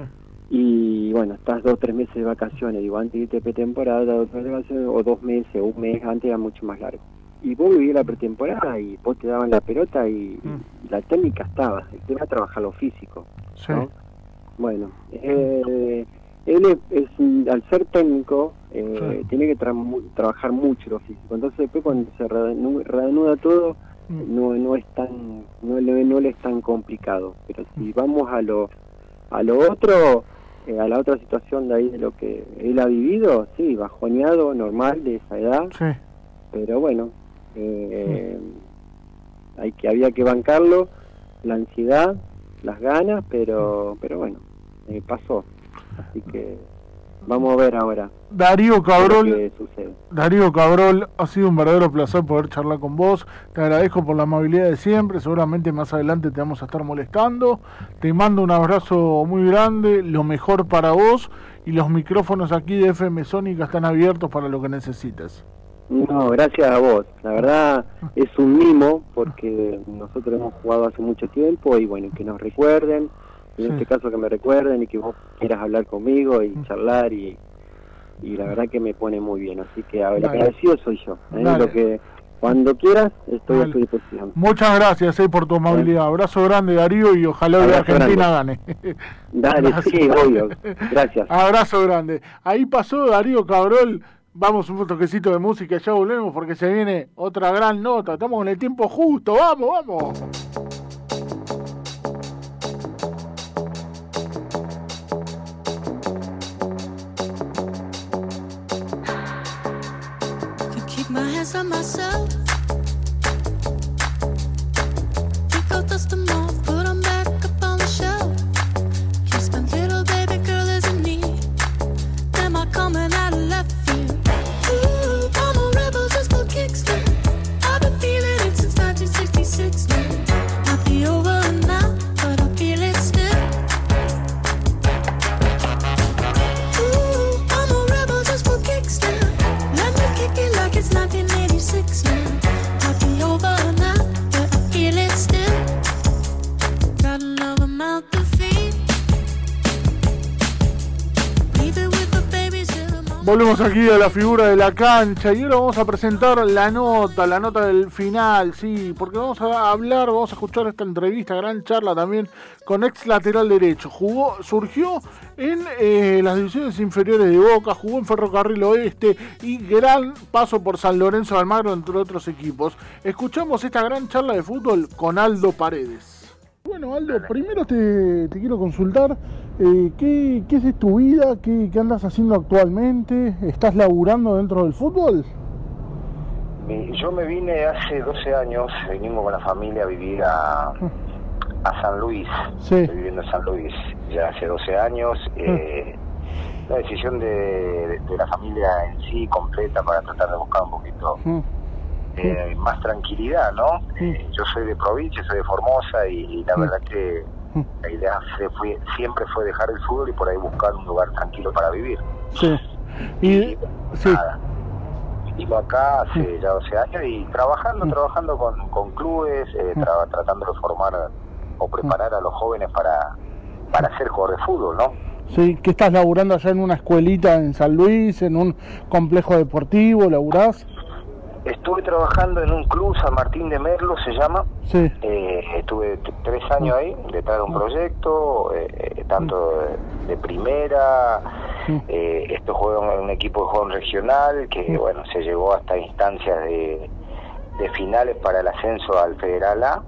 Y bueno, estás dos o tres meses de vacaciones, digo, antes de irte pretemporada, dos tres meses de vacaciones, o dos meses, o un mes, antes era mucho más largo. Y vos vivías la pretemporada y vos te daban la pelota y, Mm. y la técnica estaba, el tema trabajar lo físico. Sí. ¿no? Bueno, eh, él es, es- al ser técnico, eh, Sí. tiene que tra- trabajar mucho lo físico. Entonces después cuando se reanu- reanuda todo, Mm. no no es tan no le no le es tan complicado pero si Mm. vamos a lo a lo otro eh, a la otra situación de ahí de lo que él ha vivido sí bajoneado normal de esa edad. Sí. pero bueno eh, hay que había que bancarlo la ansiedad las ganas pero pero bueno eh, pasó. Así que vamos a ver ahora. Darío Cabrol. Darío Cabrol, ha sido un verdadero placer poder charlar con vos. Te agradezco por la amabilidad de siempre. Seguramente más adelante te vamos a estar molestando. Te mando un abrazo muy grande, lo mejor para vos. Y los micrófonos aquí de FM Sónica están abiertos para lo que necesites. No, gracias a vos. La verdad es un mimo porque nosotros hemos jugado hace mucho tiempo y bueno, que nos recuerden, en Sí. este caso que me recuerden y que vos quieras hablar conmigo y charlar y, y la verdad que me pone muy bien. Así que a ver, el agradecido soy yo. ¿eh? Lo que cuando quieras estoy Dale. a tu disposición. Muchas gracias eh, por tu amabilidad. Abrazo grande, Darío, y ojalá hoy Argentina gane. Dale, sí, obvio. Gracias. Abrazo grande. Ahí pasó Darío Cabrol. Vamos un toquecito de música, ya volvemos porque se viene otra gran nota. Estamos con el tiempo justo. Vamos, vamos. answer myself. Aquí a la figura de la cancha y ahora vamos a presentar la nota, la nota del final, sí, porque vamos a hablar, vamos a escuchar esta entrevista, gran charla también con ex lateral derecho. Jugó, surgió en eh, las divisiones inferiores de Boca, jugó en Ferrocarril Oeste y gran paso por San Lorenzo de Almagro, entre otros equipos. Escuchamos esta gran charla de fútbol con Aldo Paredes. Bueno, Aldo, primero te, te quiero consultar eh, ¿qué, qué es tu vida, qué, qué andas haciendo actualmente, estás laburando dentro del fútbol. Yo me vine hace 12 años, venimos con la familia a vivir a, a San Luis. Sí. Estoy viviendo en San Luis ya hace 12 años. eh, la decisión de, de la familia en sí completa para tratar de buscar un poquito Mm, eh, más tranquilidad, ¿no? Eh, yo soy de provincia, soy de Formosa y, y la verdad que la idea se fue- siempre fue dejar el fútbol y por ahí buscar un lugar tranquilo para vivir. Sí. Y, sí, nada. Vivo acá hace ya 12 años y trabajando, trabajando con, con clubes, eh, tra- tratando de formar o preparar a los jóvenes para, para ser jugador de fútbol, ¿no? sí, que estás laburando allá en una escuelita en San Luis, en un complejo deportivo, laburás. Estuve trabajando en un club, San Martín de Merlo se llama, Sí, Eh, estuve tres años ahí detrás de un proyecto, eh, eh, tanto de, de primera, eh, esto juega un equipo de juego regional que bueno se llegó hasta instancias de, de finales para el ascenso al Federal A.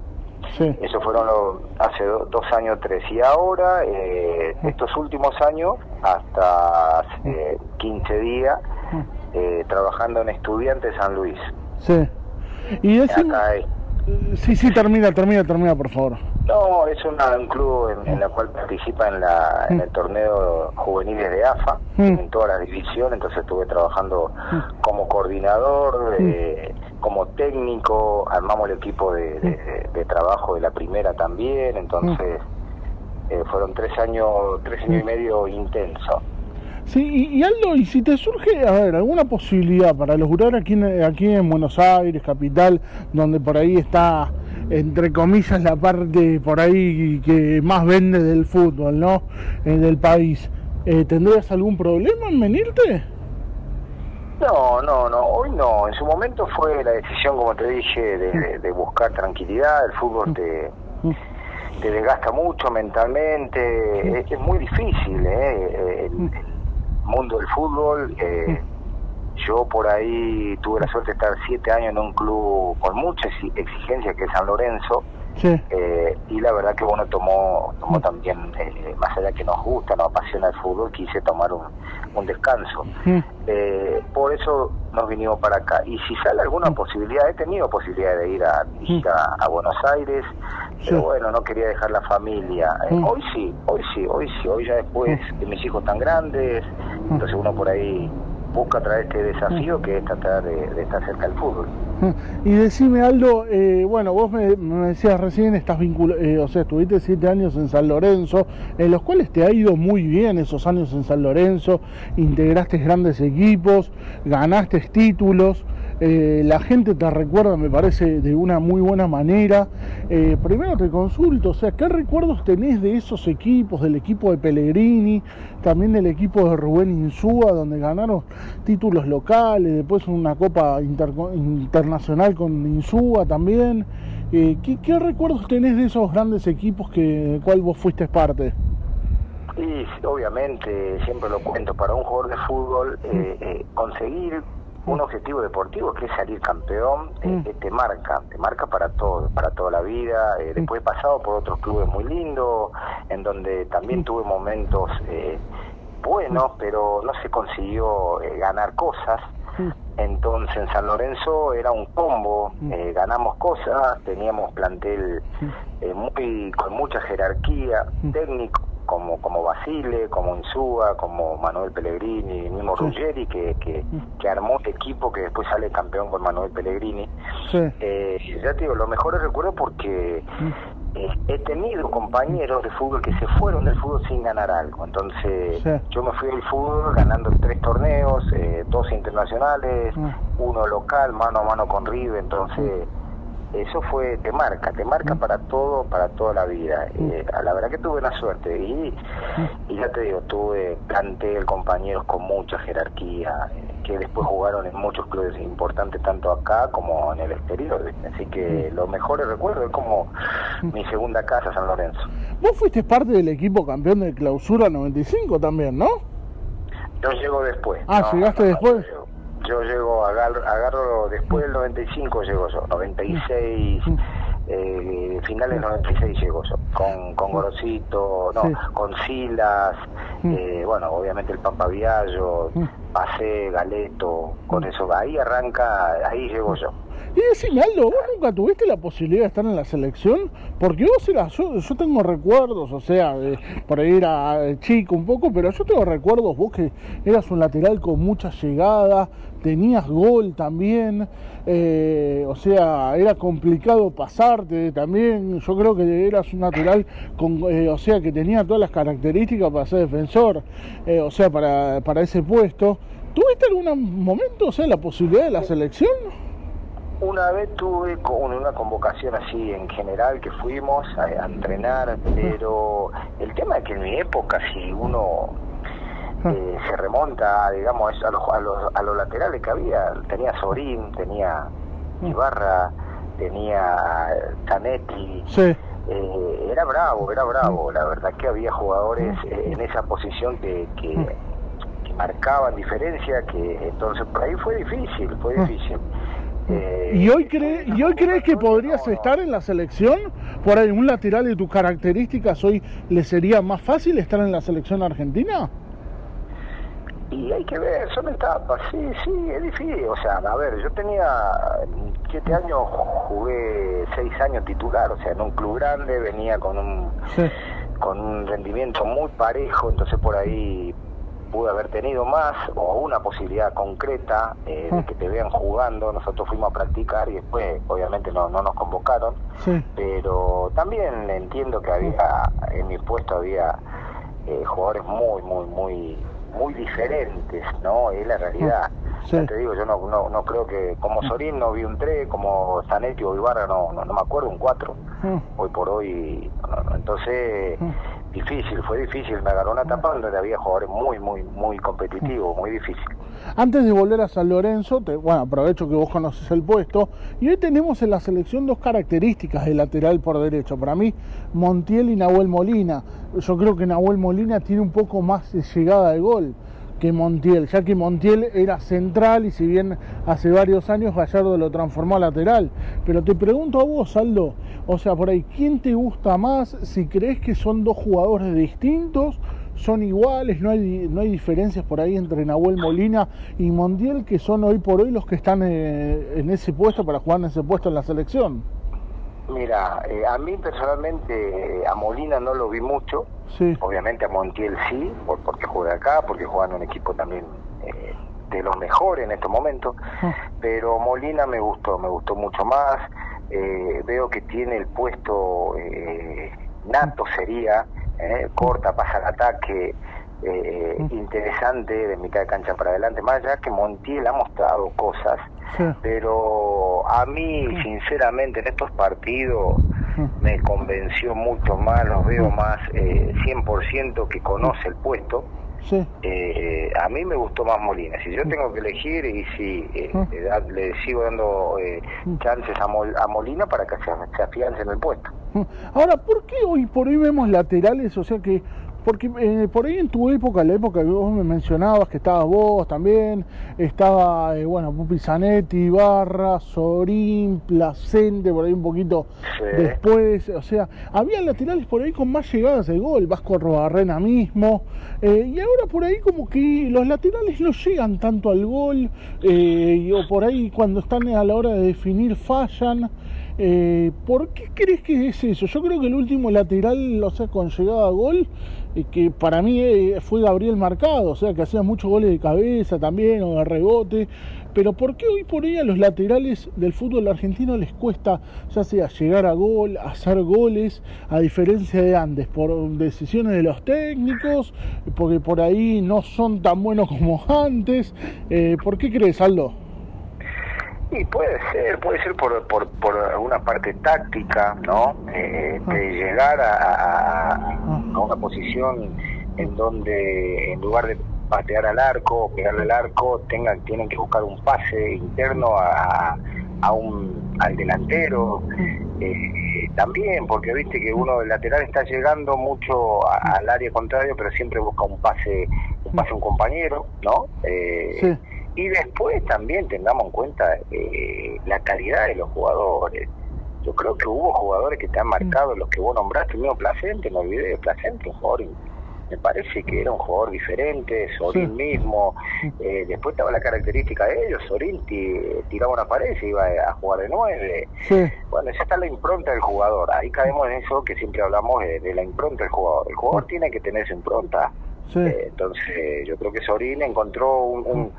sí, Eso fueron los- hace do- dos años, tres y ahora, eh, estos últimos años, hasta hace 15 días, eh, trabajando en Estudiantes San Luis. sí. Y decime- Acá es sí, sí, termina, termina, termina, por favor. No, es una- un club en, en la cual participa en, la, en el torneo juveniles de AFA, Mm. en todas las divisiones, entonces estuve trabajando como coordinador, eh, como técnico, armamos el equipo de, de- de trabajo de la primera también, entonces eh, fueron tres años, tres años y medio intensos. Sí, y, y Aldo, y si te surge, a ver, alguna posibilidad para lograr aquí en, aquí en Buenos Aires, capital, donde por ahí está, entre comillas, la parte por ahí que más vende del fútbol, ¿no? Eh, del país, eh, ¿tendrías algún problema en venirte? No, no, no, hoy no. En su momento fue la decisión, como te dije, de, de- de buscar tranquilidad. El fútbol te, te desgasta mucho mentalmente. Es, es muy difícil, ¿eh? El mundo del fútbol. eh, yo por ahí tuve la suerte de estar siete años en un club con mucha exi- exigencia, que es San Lorenzo. Sí. Eh, y la verdad que uno tomó, tomó también, eh, más allá que nos gusta, nos apasiona el fútbol, quise tomar un, un descanso. Eh, por eso nos vinimos para acá. Y si sale alguna posibilidad, he tenido posibilidad de ir a, dirigir a, a Buenos Aires, pero bueno, no quería dejar la familia. Eh. Hoy sí, hoy sí, hoy sí, hoy ya después de mis hijos tan grandes, entonces uno por ahí busca traer este desafío que es tratar de, estar cerca del fútbol. Y decime Aldo, eh, bueno, vos me, decías recién, estás vinculado, o sea, estuviste siete años en San Lorenzo, en los cuales te ha ido muy bien esos años en San Lorenzo, integraste grandes equipos, ganaste títulos, eh, la gente te recuerda, me parece, de una muy buena manera. Eh, primero te consulto, o sea, ¿qué recuerdos tenés de esos equipos, del equipo de Pellegrini, también del equipo de Rubén Insúa, donde ganaron títulos locales, después una copa internacional con Insúa también? Eh, ¿qué, qué recuerdos tenés de esos grandes equipos que, del cual vos fuiste parte? Y obviamente, siempre lo cuento, para un jugador de fútbol, eh, eh, conseguir un objetivo deportivo que es salir campeón, eh, Mm. te marca, te marca para todo, para toda la vida. Eh, después he pasado por otros clubes muy lindos, en donde también tuve momentos eh, buenos, pero no se consiguió eh, ganar cosas. Entonces en San Lorenzo era un combo, eh, ganamos cosas, teníamos plantel eh, muy con mucha jerarquía, técnico como como Basile, como Insúa, como Manuel Pellegrini, mismo Ruggeri que, que, que armó el equipo que después sale campeón con Manuel Pellegrini. Sí. Eh, ya te digo, los mejores recuerdos porque eh, he tenido compañeros de fútbol que se fueron del fútbol sin ganar algo. Entonces, Sí. yo me fui del fútbol ganando tres torneos, eh, dos internacionales, Mm. uno local, mano a mano con River. Entonces, eso fue, te marca, te marca para todo, para toda la vida. Eh, la verdad que tuve una suerte. Y, y ya te digo, tuve plantel, compañeros con mucha jerarquía, eh, que después jugaron en muchos clubes importantes, tanto acá como en el exterior. ¿viste? Así que los mejores recuerdos es como mi segunda casa, San Lorenzo. Vos fuiste parte del equipo campeón de clausura 95 también, ¿no? Yo llego después. Ah, ¿llegaste después? Yo llego, agarro, agarro después del 95 llego yo, 96, eh, finales 96 llego yo, con, con Gorosito, no, Sí. con Silas, eh, bueno, obviamente el Pampa Viallo, Pacé, Galeto, con eso, ahí arranca, ahí llego yo. Y decime, Aldo, ¿vos nunca tuviste la posibilidad de estar en la selección? Porque vos eras, yo, yo tengo recuerdos, o sea, de- por ahí era eh, chico un poco, pero yo tengo recuerdos, vos que eras un lateral con mucha llegada, tenías gol también, eh, o sea, era complicado pasarte también, yo creo que eras un lateral, con, eh, o sea, que tenía todas las características para ser defensor, eh, o sea, para, para ese puesto. ¿Tuviste algún momento, o sea, la posibilidad de la selección? Una vez tuve con una convocación así en general que fuimos a, a entrenar, pero el tema es que en mi época si uno eh, se remonta, digamos, a los, a, los, a los laterales que había, tenía Sorín, tenía Ibarra, tenía Zanetti, Sí. eh, era bravo, era bravo, la verdad que había jugadores eh, en esa posición que marcaban diferencia, que entonces por ahí fue difícil, fue difícil. Eh, ¿Y hoy, cree, ¿Y hoy crees que podrías no, estar en la selección? Por ahí, un lateral de tus características, hoy le sería más fácil estar en la selección argentina? Y hay que ver, son etapas, sí, sí, es difícil. O sea, a ver, yo tenía siete años, jugué seis años titular, o sea, en un club grande, venía con un, Sí. con un rendimiento muy parejo, entonces por ahí pude haber tenido más o una posibilidad concreta eh, de que te vean jugando. Nosotros fuimos a practicar y después, obviamente, no, no nos convocaron Sí. pero también entiendo que había en mi puesto había eh, jugadores muy muy muy muy diferentes no es la realidad Sí. Ya te digo yo no, no no creo que como Sorín no vi un 3 como Zanetti o Ibarra no, no no me acuerdo un 4 Mm. hoy por hoy no, no, entonces difícil fue difícil me agarró una etapa donde había jugadores muy muy muy competitivos muy difícil Antes de volver a San Lorenzo, te- bueno, aprovecho que vos conoces el puesto, y hoy tenemos en la selección dos características de lateral por derecho. Para mí, Montiel y Nahuel Molina. Yo creo que Nahuel Molina tiene un poco más de llegada de gol. Que Montiel, ya que Montiel era central y si bien hace varios años Gallardo lo transformó a lateral. Pero te pregunto a vos, Aldo, o sea, por ahí, ¿quién te gusta más? Si crees que son dos jugadores distintos, son iguales, no hay, no hay diferencias por ahí entre Nahuel Molina y Montiel, que son hoy por hoy los que están eh, en ese puesto para jugar en ese puesto en la selección. Mira, eh, a mí personalmente eh, a Molina no lo vi mucho, Sí, obviamente a Montiel sí, por- porque juega acá, porque juega en un equipo también eh, de los mejores en estos momentos, Ah. pero Molina me gustó, me gustó mucho más, eh, veo que tiene el puesto eh, nato sería, eh, corta, pasa al ataque, eh, Mm. interesante de mitad de cancha para adelante, más allá que Montiel ha mostrado cosas, sí. pero a mí sinceramente en estos partidos Mm. me convenció mucho más, los veo más eh, 100% que conoce el puesto. Eh, a mí me gustó más Molina. Si yo tengo que elegir, y si eh, Mm. le sigo dando eh, chances a, Mol- a Molina para que se, se afiance en el puesto. Ahora, ¿por qué hoy por hoy vemos laterales? O sea que, porque eh, por ahí en tu época, la época que vos me mencionabas, que estabas vos también, estaba, eh, bueno, Pupi Zanetti, Ibarra, Sorín, Placente, por ahí un poquito Sí. después, o sea, había laterales por ahí con más llegadas de gol, Vasco Robarrena mismo, eh, y ahora por ahí como que los laterales no llegan tanto al gol, y- o por ahí cuando están a la hora de definir fallan. ¿Por qué crees que es eso? Yo creo que el último lateral, o sea, con llegada a gol, que para mí eh, fue Gabriel Marcado, o sea, que hacía muchos goles de cabeza también o de rebote. Pero ¿por qué hoy por hoy a los laterales del fútbol argentino les cuesta, ya sea llegar a gol, hacer goles, a diferencia de antes? ¿Por decisiones de los técnicos? ¿Porque por ahí no son tan buenos como antes? Eh, ¿Por qué crees, Aldo? Y puede ser, puede ser por, por, por alguna parte táctica, ¿no? Eh, de llegar a, a- a una posición en donde en lugar de patear al arco, pegarle al arco, tengan, tienen que buscar un pase interno a, a un, al delantero. Eh, también, porque viste que uno del lateral está llegando mucho a- al área contraria, pero siempre busca un pase, un pase a un compañero, ¿no? Eh, Sí. Y después también tengamos en cuenta eh, la calidad de los jugadores. Yo creo que hubo jugadores que te han marcado, los que vos nombraste, el mismo Placente, me olvidé de Placente, un jugador, me parece que era un jugador diferente, Sorín Sí. mismo, eh, después estaba la característica de ellos, Sorín ti- tiraba una pared y se iba a jugar de nueve, Sí, bueno, esa está la impronta del jugador. Ahí caemos en eso que siempre hablamos de, de la impronta del jugador. El jugador tiene que tener su impronta. sí. Eh, entonces, yo creo que Sorín encontró un. un- un-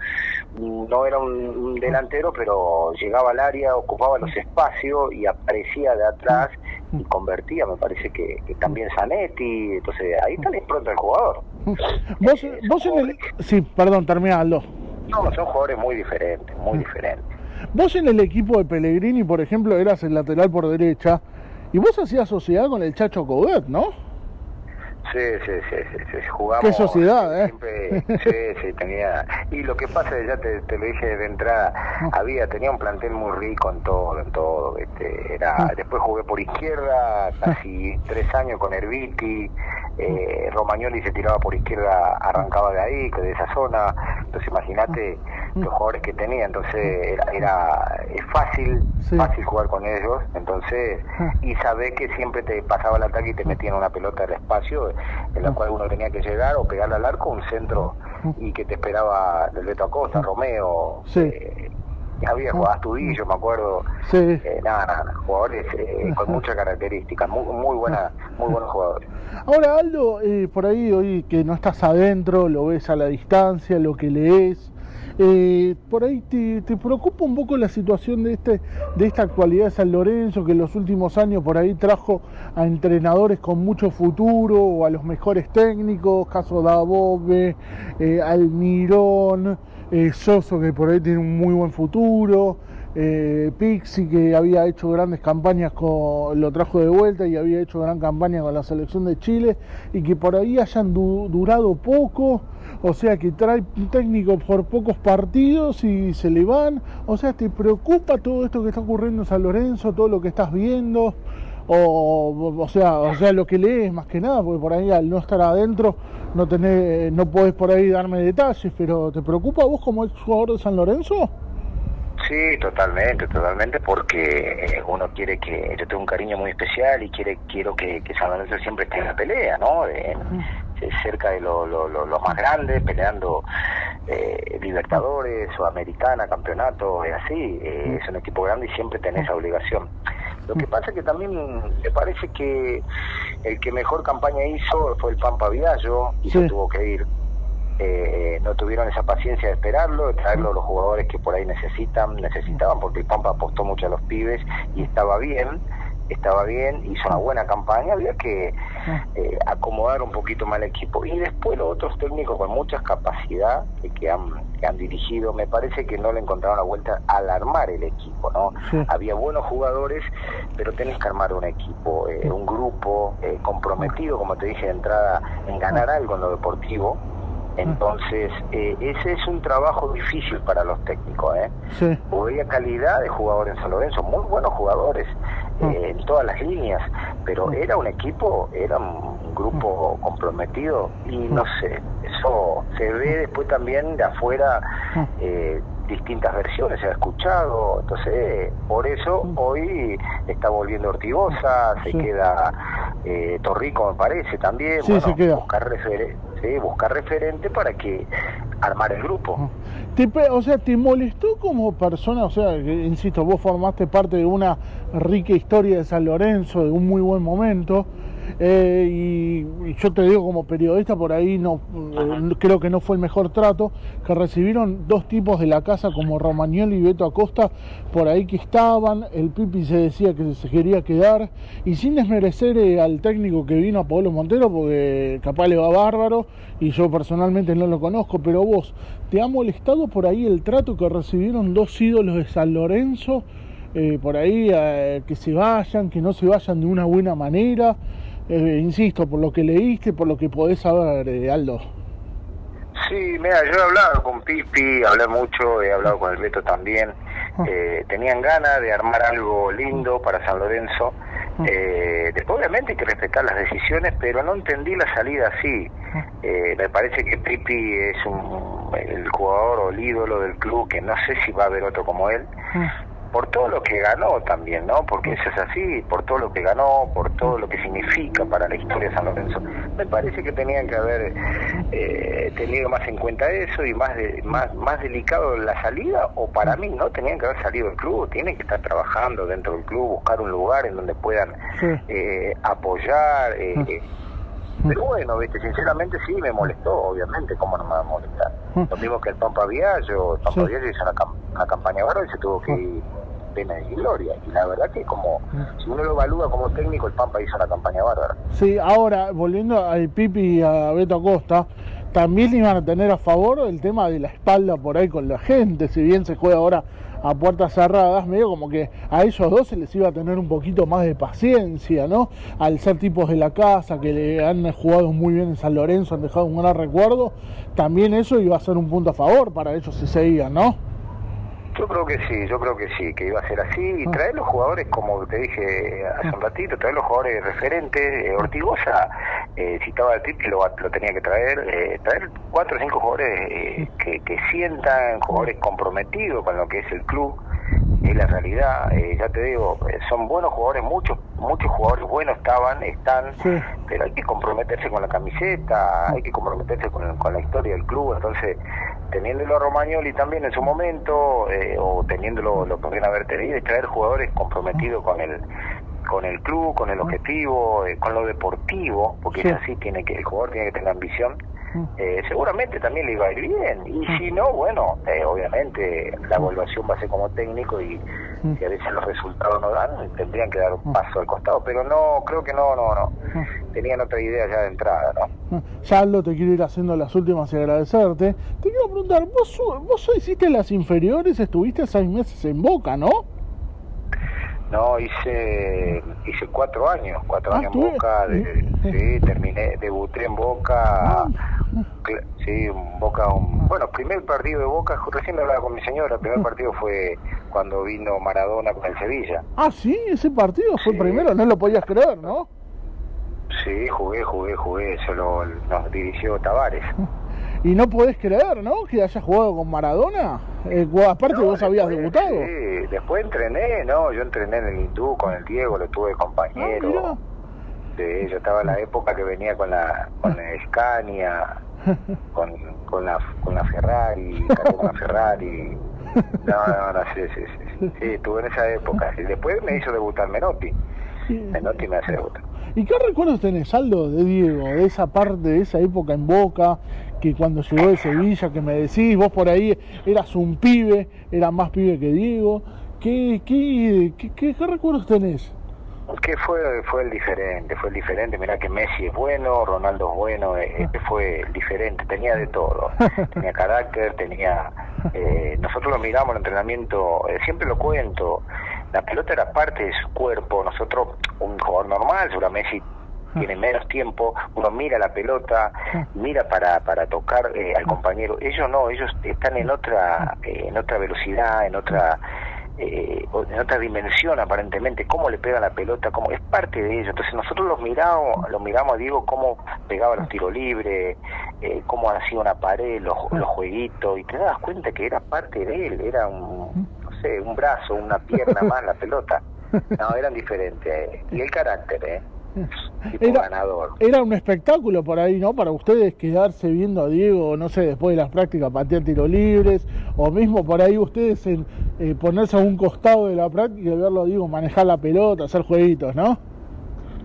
no era un, un delantero, pero llegaba al área, ocupaba los espacios y aparecía de atrás y convertía. Me parece que, que también Zanetti. Entonces, ahí está la impronta del jugador. Vos, Eh, vos en el... Sí, perdón, termina Aldo. No, son jugadores muy diferentes, muy diferentes. Vos en el equipo de Pellegrini, por ejemplo, eras el lateral por derecha y vos hacías sociedad con el Chacho Coudet, ¿no? Sí, sí, sí, sí, sí, jugamos. Qué sociedad, ¿eh? Siempre, sí, sí, tenía. Y lo que pasa, ya te, te lo dije de entrada, había, tenía un plantel muy rico en todo, en todo. ¿viste? Era, después jugué por izquierda, casi tres años con Herbiti, eh, Romagnoli se tiraba por izquierda, arrancaba de ahí, de esa zona. Entonces, imagínate los jugadores que tenía. Entonces, era, era es fácil, Sí. fácil jugar con ellos. Entonces, y sabés que siempre te pasaba el ataque y te metían una pelota del espacio en la cual uno tenía que llegar o pegarle al arco un centro y que te esperaba del Beto Acosta, Romeo, Sí. eh, había jugado Astudillo, me acuerdo, Sí. eh, nada, nada, jugadores eh, con muchas características, muy, muy buena, muy buenos jugadores. Ahora, Aldo, eh, por ahí hoy que no estás adentro, lo ves a la distancia, lo que lees, eh, por ahí te, preocupa un poco la situación de este de esta actualidad de San Lorenzo, que en los últimos años por ahí trajo a entrenadores con mucho futuro o a los mejores técnicos, caso Dabove, eh, Almirón, eh, Soso, que por ahí tiene un muy buen futuro. eh, Pixi que había hecho grandes campañas con lo trajo de vuelta y había hecho gran campaña con la selección de Chile y que por ahí hayan du- durado poco o sea que trae un técnico por pocos partidos y se le van o sea te preocupa todo esto que está ocurriendo en San Lorenzo todo lo que estás viendo o, o sea, o sea, lo que lees más que nada, porque por ahí al no estar adentro no tenés, no podés por ahí darme detalles, pero ¿te preocupa vos como ex jugador de San Lorenzo? Sí, totalmente, totalmente, porque eh, uno quiere que, yo tengo un cariño muy especial y quiere, quiero que, que San Lorenzo siempre esté en la pelea, ¿no? En- eh, cerca de lo- lo- lo- los más grandes, peleando eh, Libertadores, Sudamericana, Campeonato, es así, eh, es un equipo grande y siempre tenés esa obligación. Lo que pasa es que también me parece que el que mejor campaña hizo fue el Pampa Viallo y Sí. se tuvo que ir eh, no tuvieron esa paciencia de esperarlo, de traerlo a los jugadores que por ahí necesitan, necesitaban, porque el Pampa apostó mucho a los pibes y estaba bien, estaba bien, hizo una buena campaña, había que eh, acomodar un poquito más el equipo. Y después los otros técnicos con mucha capacidad que, que han, que han dirigido, me parece que no le encontraron la vuelta al armar el equipo, ¿no? Sí. Había buenos jugadores, pero tenés que armar un equipo, eh, un grupo eh, comprometido, como te dije de entrada, en ganar algo en lo deportivo. Entonces, eh, ese es un trabajo difícil para los técnicos, ¿eh? Sí. Había calidad de jugadores en San Lorenzo, muy buenos jugadores eh, en todas las líneas, pero era un equipo, era un grupo comprometido y no sé, eso se ve después también de afuera, eh, distintas versiones, se ha escuchado, entonces por eso hoy está volviendo Ortigosa, se Sí. queda eh, Torrico me parece también, Sí, bueno, se queda. buscar referente, sí, buscar referente para que armar el grupo. Te pe- o sea, ¿te molestó como persona? O sea, insisto, vos formaste parte de una rica historia de San Lorenzo, de un muy buen momento. Eh, y, y yo te digo como periodista, por ahí no eh, creo que no fue el mejor trato, que recibieron dos tipos de la casa como Romagnoli y Beto Acosta, por ahí que estaban, el Pipi se decía que se quería quedar, y sin desmerecer eh, al técnico que vino a Pablo Montero, porque capaz le va bárbaro, y yo personalmente no lo conozco, pero vos, ¿te ha molestado por ahí el trato que recibieron dos ídolos de San Lorenzo? por ahí que se vayan, que no se vayan de una buena manera. Eh, insisto, por lo que leíste, por lo que podés saber, eh, Aldo. Sí, mira, yo he hablado con Pipi, hablé mucho, he hablado con el Beto también. Eh, tenían ganas de armar algo lindo para San Lorenzo. Eh, después, obviamente, hay que respetar las decisiones, pero no entendí la salida así. Eh, me parece que Pipi es un, el jugador o el ídolo del club, que no sé si va a haber otro como él por todo lo que ganó también, ¿no? Porque eso es así, por todo lo que ganó, por todo lo que significa para la historia de San Lorenzo. Me parece que tenían que haber eh, tenido más en cuenta eso y más de, más más delicado la salida, o para mí, ¿no? Tenían que haber salido del club, tienen que estar trabajando dentro del club, buscar un lugar en donde puedan Sí. eh, apoyar. eh, pero bueno, viste, sinceramente sí me molestó, obviamente, ¿cómo no me va a molestar? Lo mismo que el Pampa Viallo, el Pampa Sí. Viallo hizo una, cam- una campaña bárbara y se tuvo que ir pena y gloria. Y la verdad que como, si uno lo evalúa como técnico, el Pampa hizo una campaña bárbara. Sí, ahora, volviendo al Pipi y a Beto Acosta, también iban a tener a favor el tema de la espalda por ahí con la gente, si bien se juega ahora a puertas cerradas, medio como que a ellos dos se les iba a tener un poquito más de paciencia, ¿no? Al ser tipos de la casa, que le han jugado muy bien en San Lorenzo, han dejado un gran recuerdo, también eso iba a ser un punto a favor para ellos si seguían, ¿no? Yo creo que sí, yo creo que sí, que iba a ser así. Y traer los jugadores, como te dije hace un ratito, traer los jugadores referentes. Eh, Ortigosa, eh, citaba al Pipi, lo, lo tenía que traer. eh, traer cuatro o cinco jugadores eh, que, que sientan, jugadores comprometidos con lo que es el club. Es la realidad, eh, ya te digo, eh, son buenos jugadores, muchos muchos jugadores buenos estaban, están, Sí. pero hay que comprometerse con la camiseta, hay que comprometerse con, con la historia del club, entonces teniéndolo a Romagnoli también en su momento, eh, o teniéndolo, lo podrían haber tenido, y traer jugadores comprometidos con el con el club, con el objetivo, eh, con lo deportivo, porque Sí. es así, tiene que el jugador tiene que tener ambición, eh, seguramente también le iba a ir bien, y si no, bueno, eh, obviamente la evaluación va a ser como técnico y si a veces los resultados no dan, tendrían que dar un paso al costado, pero no, creo que no, no, no, tenían otra idea ya de entrada, ¿no? Aldo te quiero ir haciendo las últimas y agradecerte. Te quiero preguntar, vos, vos hiciste las inferiores, estuviste seis meses en Boca, ¿no? No, hice hice cuatro años, cuatro Ah, años en Boca, de- sí, terminé, debuté en Boca Cla- Sí, un Boca, un, bueno, primer partido de Boca, recién me hablaba con mi señora, el primer partido fue cuando vino Maradona con el Sevilla. Ah, sí, ese partido fue Sí. primero, no lo podías creer, ¿no? Sí, jugué, jugué, jugué, eso lo, nos dirigió Tavares. Y no podés creer, ¿no? Que hayas jugado con Maradona. Eh, aparte vos habías debutado. Sí, después entrené, no, yo entrené en el hindú con el Diego, lo tuve de Ah, compañero. mirá. Sí, yo estaba en la época que venía con la con la Scania, con, con la con la Ferrari, con la Ferrari. No, no, no, sí, sí, sí, sí, estuve en esa época. Y después me hizo debutar Menotti. Menotti me hace debutar. ¿Y qué recuerdos tenés, Aldo, de Diego, de esa parte, de esa época en Boca, que cuando llegó de Sevilla, que me decís, vos por ahí eras un pibe, eras más pibe que Diego? ¿Qué, qué, qué, qué- qué recuerdos tenés? que fue fue el diferente fue el diferente mira que Messi es bueno Ronaldo es bueno eh, este fue el diferente tenía de todo tenía carácter tenía eh, nosotros lo miramos el entrenamiento eh, siempre lo cuento la pelota era parte de su cuerpo nosotros un jugador normal seguro Messi tiene menos tiempo, uno mira la pelota, mira para, para tocar eh, al compañero. Ellos no, ellos están en otra, eh, en otra velocidad, en otra eh, en otra dimensión aparentemente, cómo le pega la pelota, cómo es parte de ellos. Entonces nosotros los miramos, los miramos, digo, cómo pegaba los tiros libres, eh, cómo hacía una pared, los, los jueguitos, y te das cuenta que era parte de él, era un, no sé, un brazo, una pierna más la pelota. No, eran diferentes. Y el carácter, ¿eh? Era, ganador. era un espectáculo por ahí, ¿no? Para ustedes quedarse viendo a Diego, no sé, después de las prácticas patear tiros libres, o mismo por ahí ustedes en, eh, ponerse a un costado de la práctica y verlo a Diego manejar la pelota, hacer jueguitos, ¿no?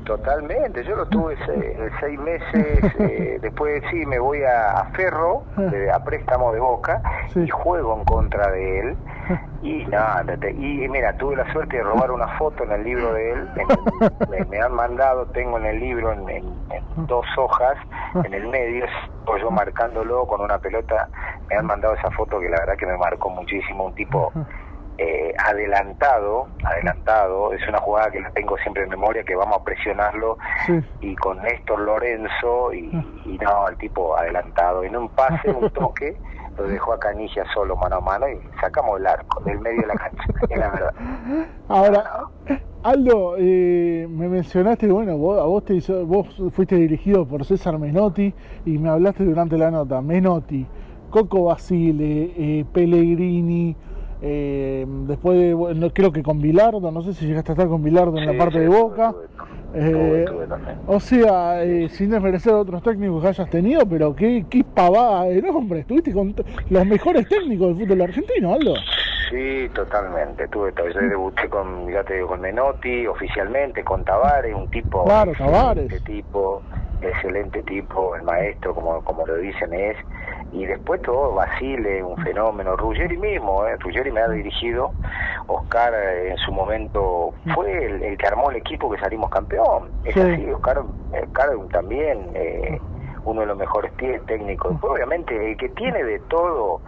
Totalmente, yo lo tuve se- seis meses, eh, después sí me voy a, a Ferro, a préstamo de Boca, Sí. y juego en contra de él, y nada, te- y mira, tuve la suerte de robar una foto en el libro de él, en- me, me han mandado, tengo en el libro en, en- en dos hojas, en el medio, estoy yo marcándolo con una pelota, me han mandado esa foto que la verdad que me marcó muchísimo, un tipo eh, adelantado, adelantado, es una jugada que la tengo siempre en memoria, que vamos a presionarlo Sí. y con Néstor Lorenzo y, y no, el tipo adelantado, en un pase, un toque, lo dejó a Canilla solo mano a mano y sacamos el arco del medio de la cancha, es la verdad. Ahora, Aldo, eh, me mencionaste, bueno, vos, a vos, te vos fuiste dirigido por César Menotti y me hablaste durante la nota, Menotti, Coco Basile, eh, Pellegrini, eh, después de, bueno, creo que con Bilardo, no sé si llegaste a estar con Bilardo en Sí, la parte sí, de Boca. tuve, Eh, tuve, tuve también. o sea, eh, sin desmerecer a otros técnicos que hayas tenido, pero qué, qué pavada de nombre, estuviste con los mejores técnicos del fútbol argentino, Aldo. Sí, totalmente, tuve todo. Yo debuté con, ya te digo, con Menotti, oficialmente, con Tavares, un tipo Claro, excelente Tavares. tipo, excelente tipo, el maestro, como, como lo dicen es, y después todo, Basile, un fenómeno, Ruggeri mismo, eh, Ruggeri me ha dirigido, Oscar eh, en su momento fue el, el que armó el equipo que salimos campeón, es Sí. así, Oscar, Oscar también, eh, uno de los mejores tie- técnicos. Pues, obviamente, el que tiene de todo,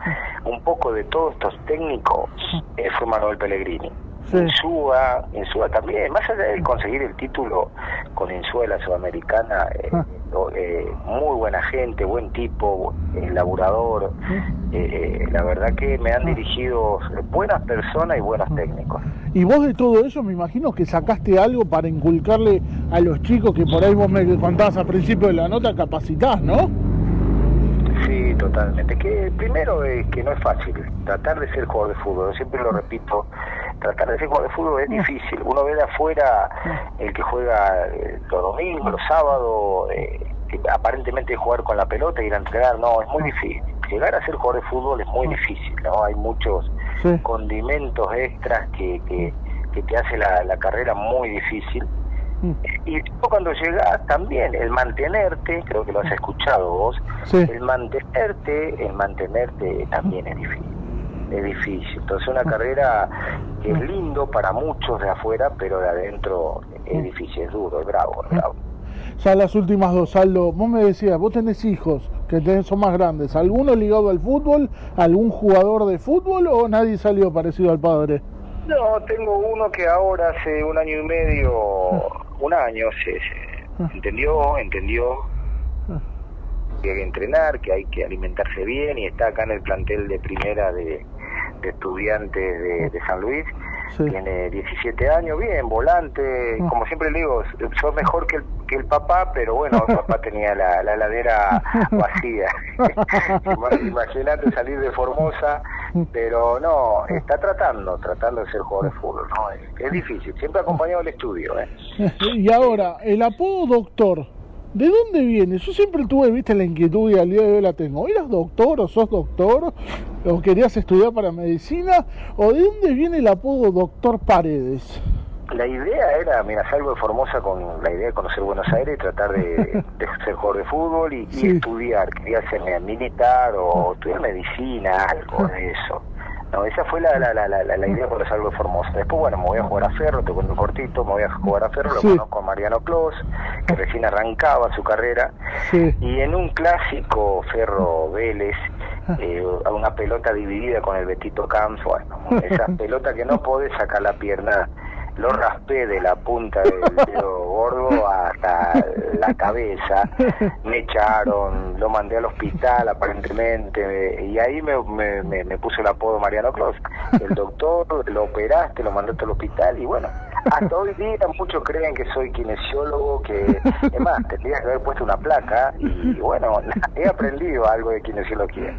un poco de todos estos técnicos, eh, fue Manuel Pellegrini. Sí. Insúa, Insúa también, más allá de conseguir el título con Insúa en la Sudamericana, eh, Ah. eh, muy buena gente, buen tipo, eh, laburador, eh, la verdad que me han dirigido buenas personas y buenos técnicos. Y vos de todo eso me imagino que sacaste algo para inculcarle a los chicos que por ahí vos me contabas al principio de la nota, capacitás, ¿no? Sí, totalmente. Que primero es que no es fácil tratar de ser jugador de fútbol. Yo siempre lo repito, tratar de ser jugador de fútbol es difícil. Uno ve de afuera el que juega eh, los domingos, los sábados, eh, que aparentemente jugar con la pelota y ir a entrenar, no, es muy difícil. Llegar a ser jugador de fútbol es muy difícil, ¿no? Hay muchos Sí. condimentos extras que, que, que te hace la, la carrera muy difícil. Y tú cuando llegas también, el mantenerte, creo que lo has escuchado vos, Sí. el mantenerte, el mantenerte también es difícil. Es difícil. Entonces una carrera que es lindo para muchos de afuera, pero de adentro es difícil, es duro, es bravo, es bravo. Ya las últimas dos, Aldo, vos me decías, vos tenés hijos que tenés- son más grandes, ¿alguno ligado al fútbol? ¿Algún jugador de fútbol o nadie salió parecido al padre? No, tengo uno que ahora hace un año y medio, un año, se, se entendió, entendió, que hay que entrenar, que hay que alimentarse bien y está acá en el plantel de primera de, de estudiantes de, de San Luis. Sí. Tiene 17 años, bien, volante, Ah. como siempre le digo, sos mejor que el, que el papá, pero bueno, el papá tenía la, la heladera vacía. Ima- Imagínate salir de Formosa, pero no, está tratando, tratando de ser jugador de fútbol, ¿no? Es, es difícil, siempre acompañado del estudio, ¿eh? Y ahora, el apodo doctor, ¿de dónde viene? Yo siempre tuve, viste, la inquietud y al día de hoy la tengo. ¿Eras doctor o sos doctor? ¿O querías estudiar para medicina? ¿O de dónde viene el apodo doctor Paredes? La idea era, mira, salgo de Formosa con la idea de conocer Buenos Aires y tratar de, de ser jugador de fútbol y, estudiar. Quería ser militar o estudiar medicina, algo de eso. No, esa fue la, la, la, la, la idea cuando salgo de Formosa. Después, bueno, me voy a jugar a Ferro, te cuento cortito, me voy a jugar a Ferro, lo conozco a Mariano Clos, que recién arrancaba su carrera. Sí. Y en un clásico Ferro Vélez, eh, a una pelota dividida con el Betito Camps, bueno, esa pelota que no podés sacar la pierna, lo raspé de la punta del dedo gordo hasta la cabeza, me echaron, lo mandé al hospital aparentemente, y ahí me, me, me, me puso el apodo Mariano Clos. El doctor lo operaste, lo mandaste al hospital, y bueno, hasta hoy día muchos creen que soy kinesiólogo, que es más, tendría que haber puesto una placa, y bueno, he aprendido algo de kinesiología.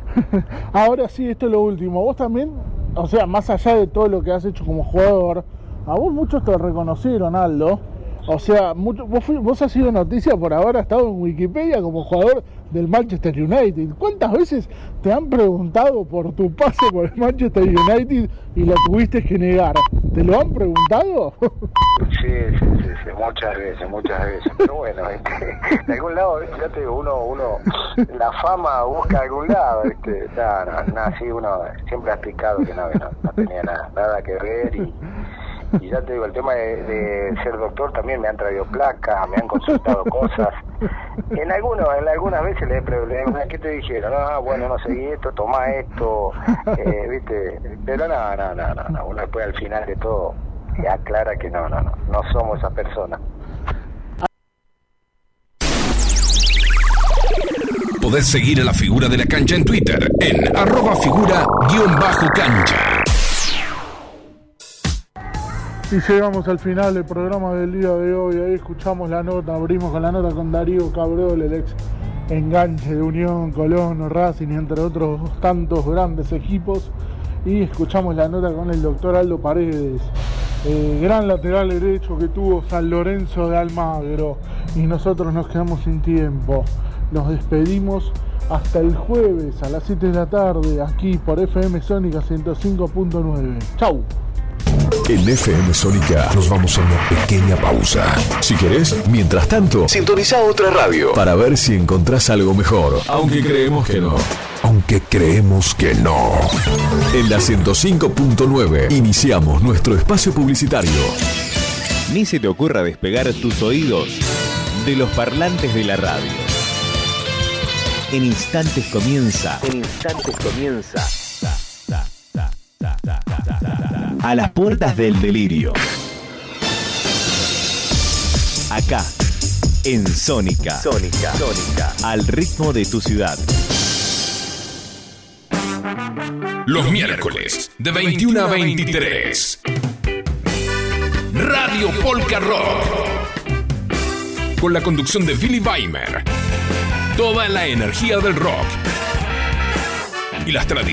Ahora sí, esto es lo último. Vos también, o sea, más allá de todo lo que has hecho como jugador, a vos muchos te reconocieron, Aldo. O sea, mucho- vos, vos has sido noticia por haber estado en Wikipedia como jugador del Manchester United. ¿Cuántas veces te han preguntado por tu pase por el Manchester United y lo tuviste que negar? ¿Te lo han preguntado? Sí, sí, sí, sí, muchas veces, muchas veces. Pero bueno, este, de algún lado, ya te uno, uno, la fama busca algún lado, ¿viste? No, no, no, sí, uno siempre ha explicado que no, no, no tenía nada, nada que ver y, y ya te digo, el tema de, de ser doctor también me han traído placas, me han consultado cosas. En algunos, en algunas veces le he preguntado, ¿qué te dijeron? Ah, bueno, no seguí esto, toma esto, eh, ¿viste? Pero no, no, no, no, no, uno después al final de todo aclara que no, no, no, no somos esa persona. Podés seguir a la figura de la cancha en Twitter en arroba figura-cancha. Y llegamos al final del programa del día de hoy. Ahí escuchamos la nota, abrimos con la nota con Darío Cabrol, el ex enganche de Unión, Colón, Racing y entre otros tantos grandes equipos. Y escuchamos la nota con el doctor Aldo Paredes, eh, gran lateral derecho que tuvo San Lorenzo de Almagro. Y nosotros nos quedamos sin tiempo. Nos despedimos hasta el jueves a las 7 de la tarde aquí por FM Sónica 105.9. Chau. En FM Sónica nos vamos a una pequeña pausa. Si querés, mientras tanto, sintoniza otra radio para ver si encontrás algo mejor. Aunque creemos que no. Aunque creemos que no. En la 105.9 iniciamos nuestro espacio publicitario. Ni se te ocurra despegar tus oídos de los parlantes de la radio. En instantes comienza. En instantes comienza. A las puertas del delirio. Acá, en Sónica. Sónica. Sónica. Al ritmo de tu ciudad. Los miércoles de 21 a 23. Radio Polka Rock. Con la conducción de Billy Weimer. Toda la energía del rock. Y las tradiciones.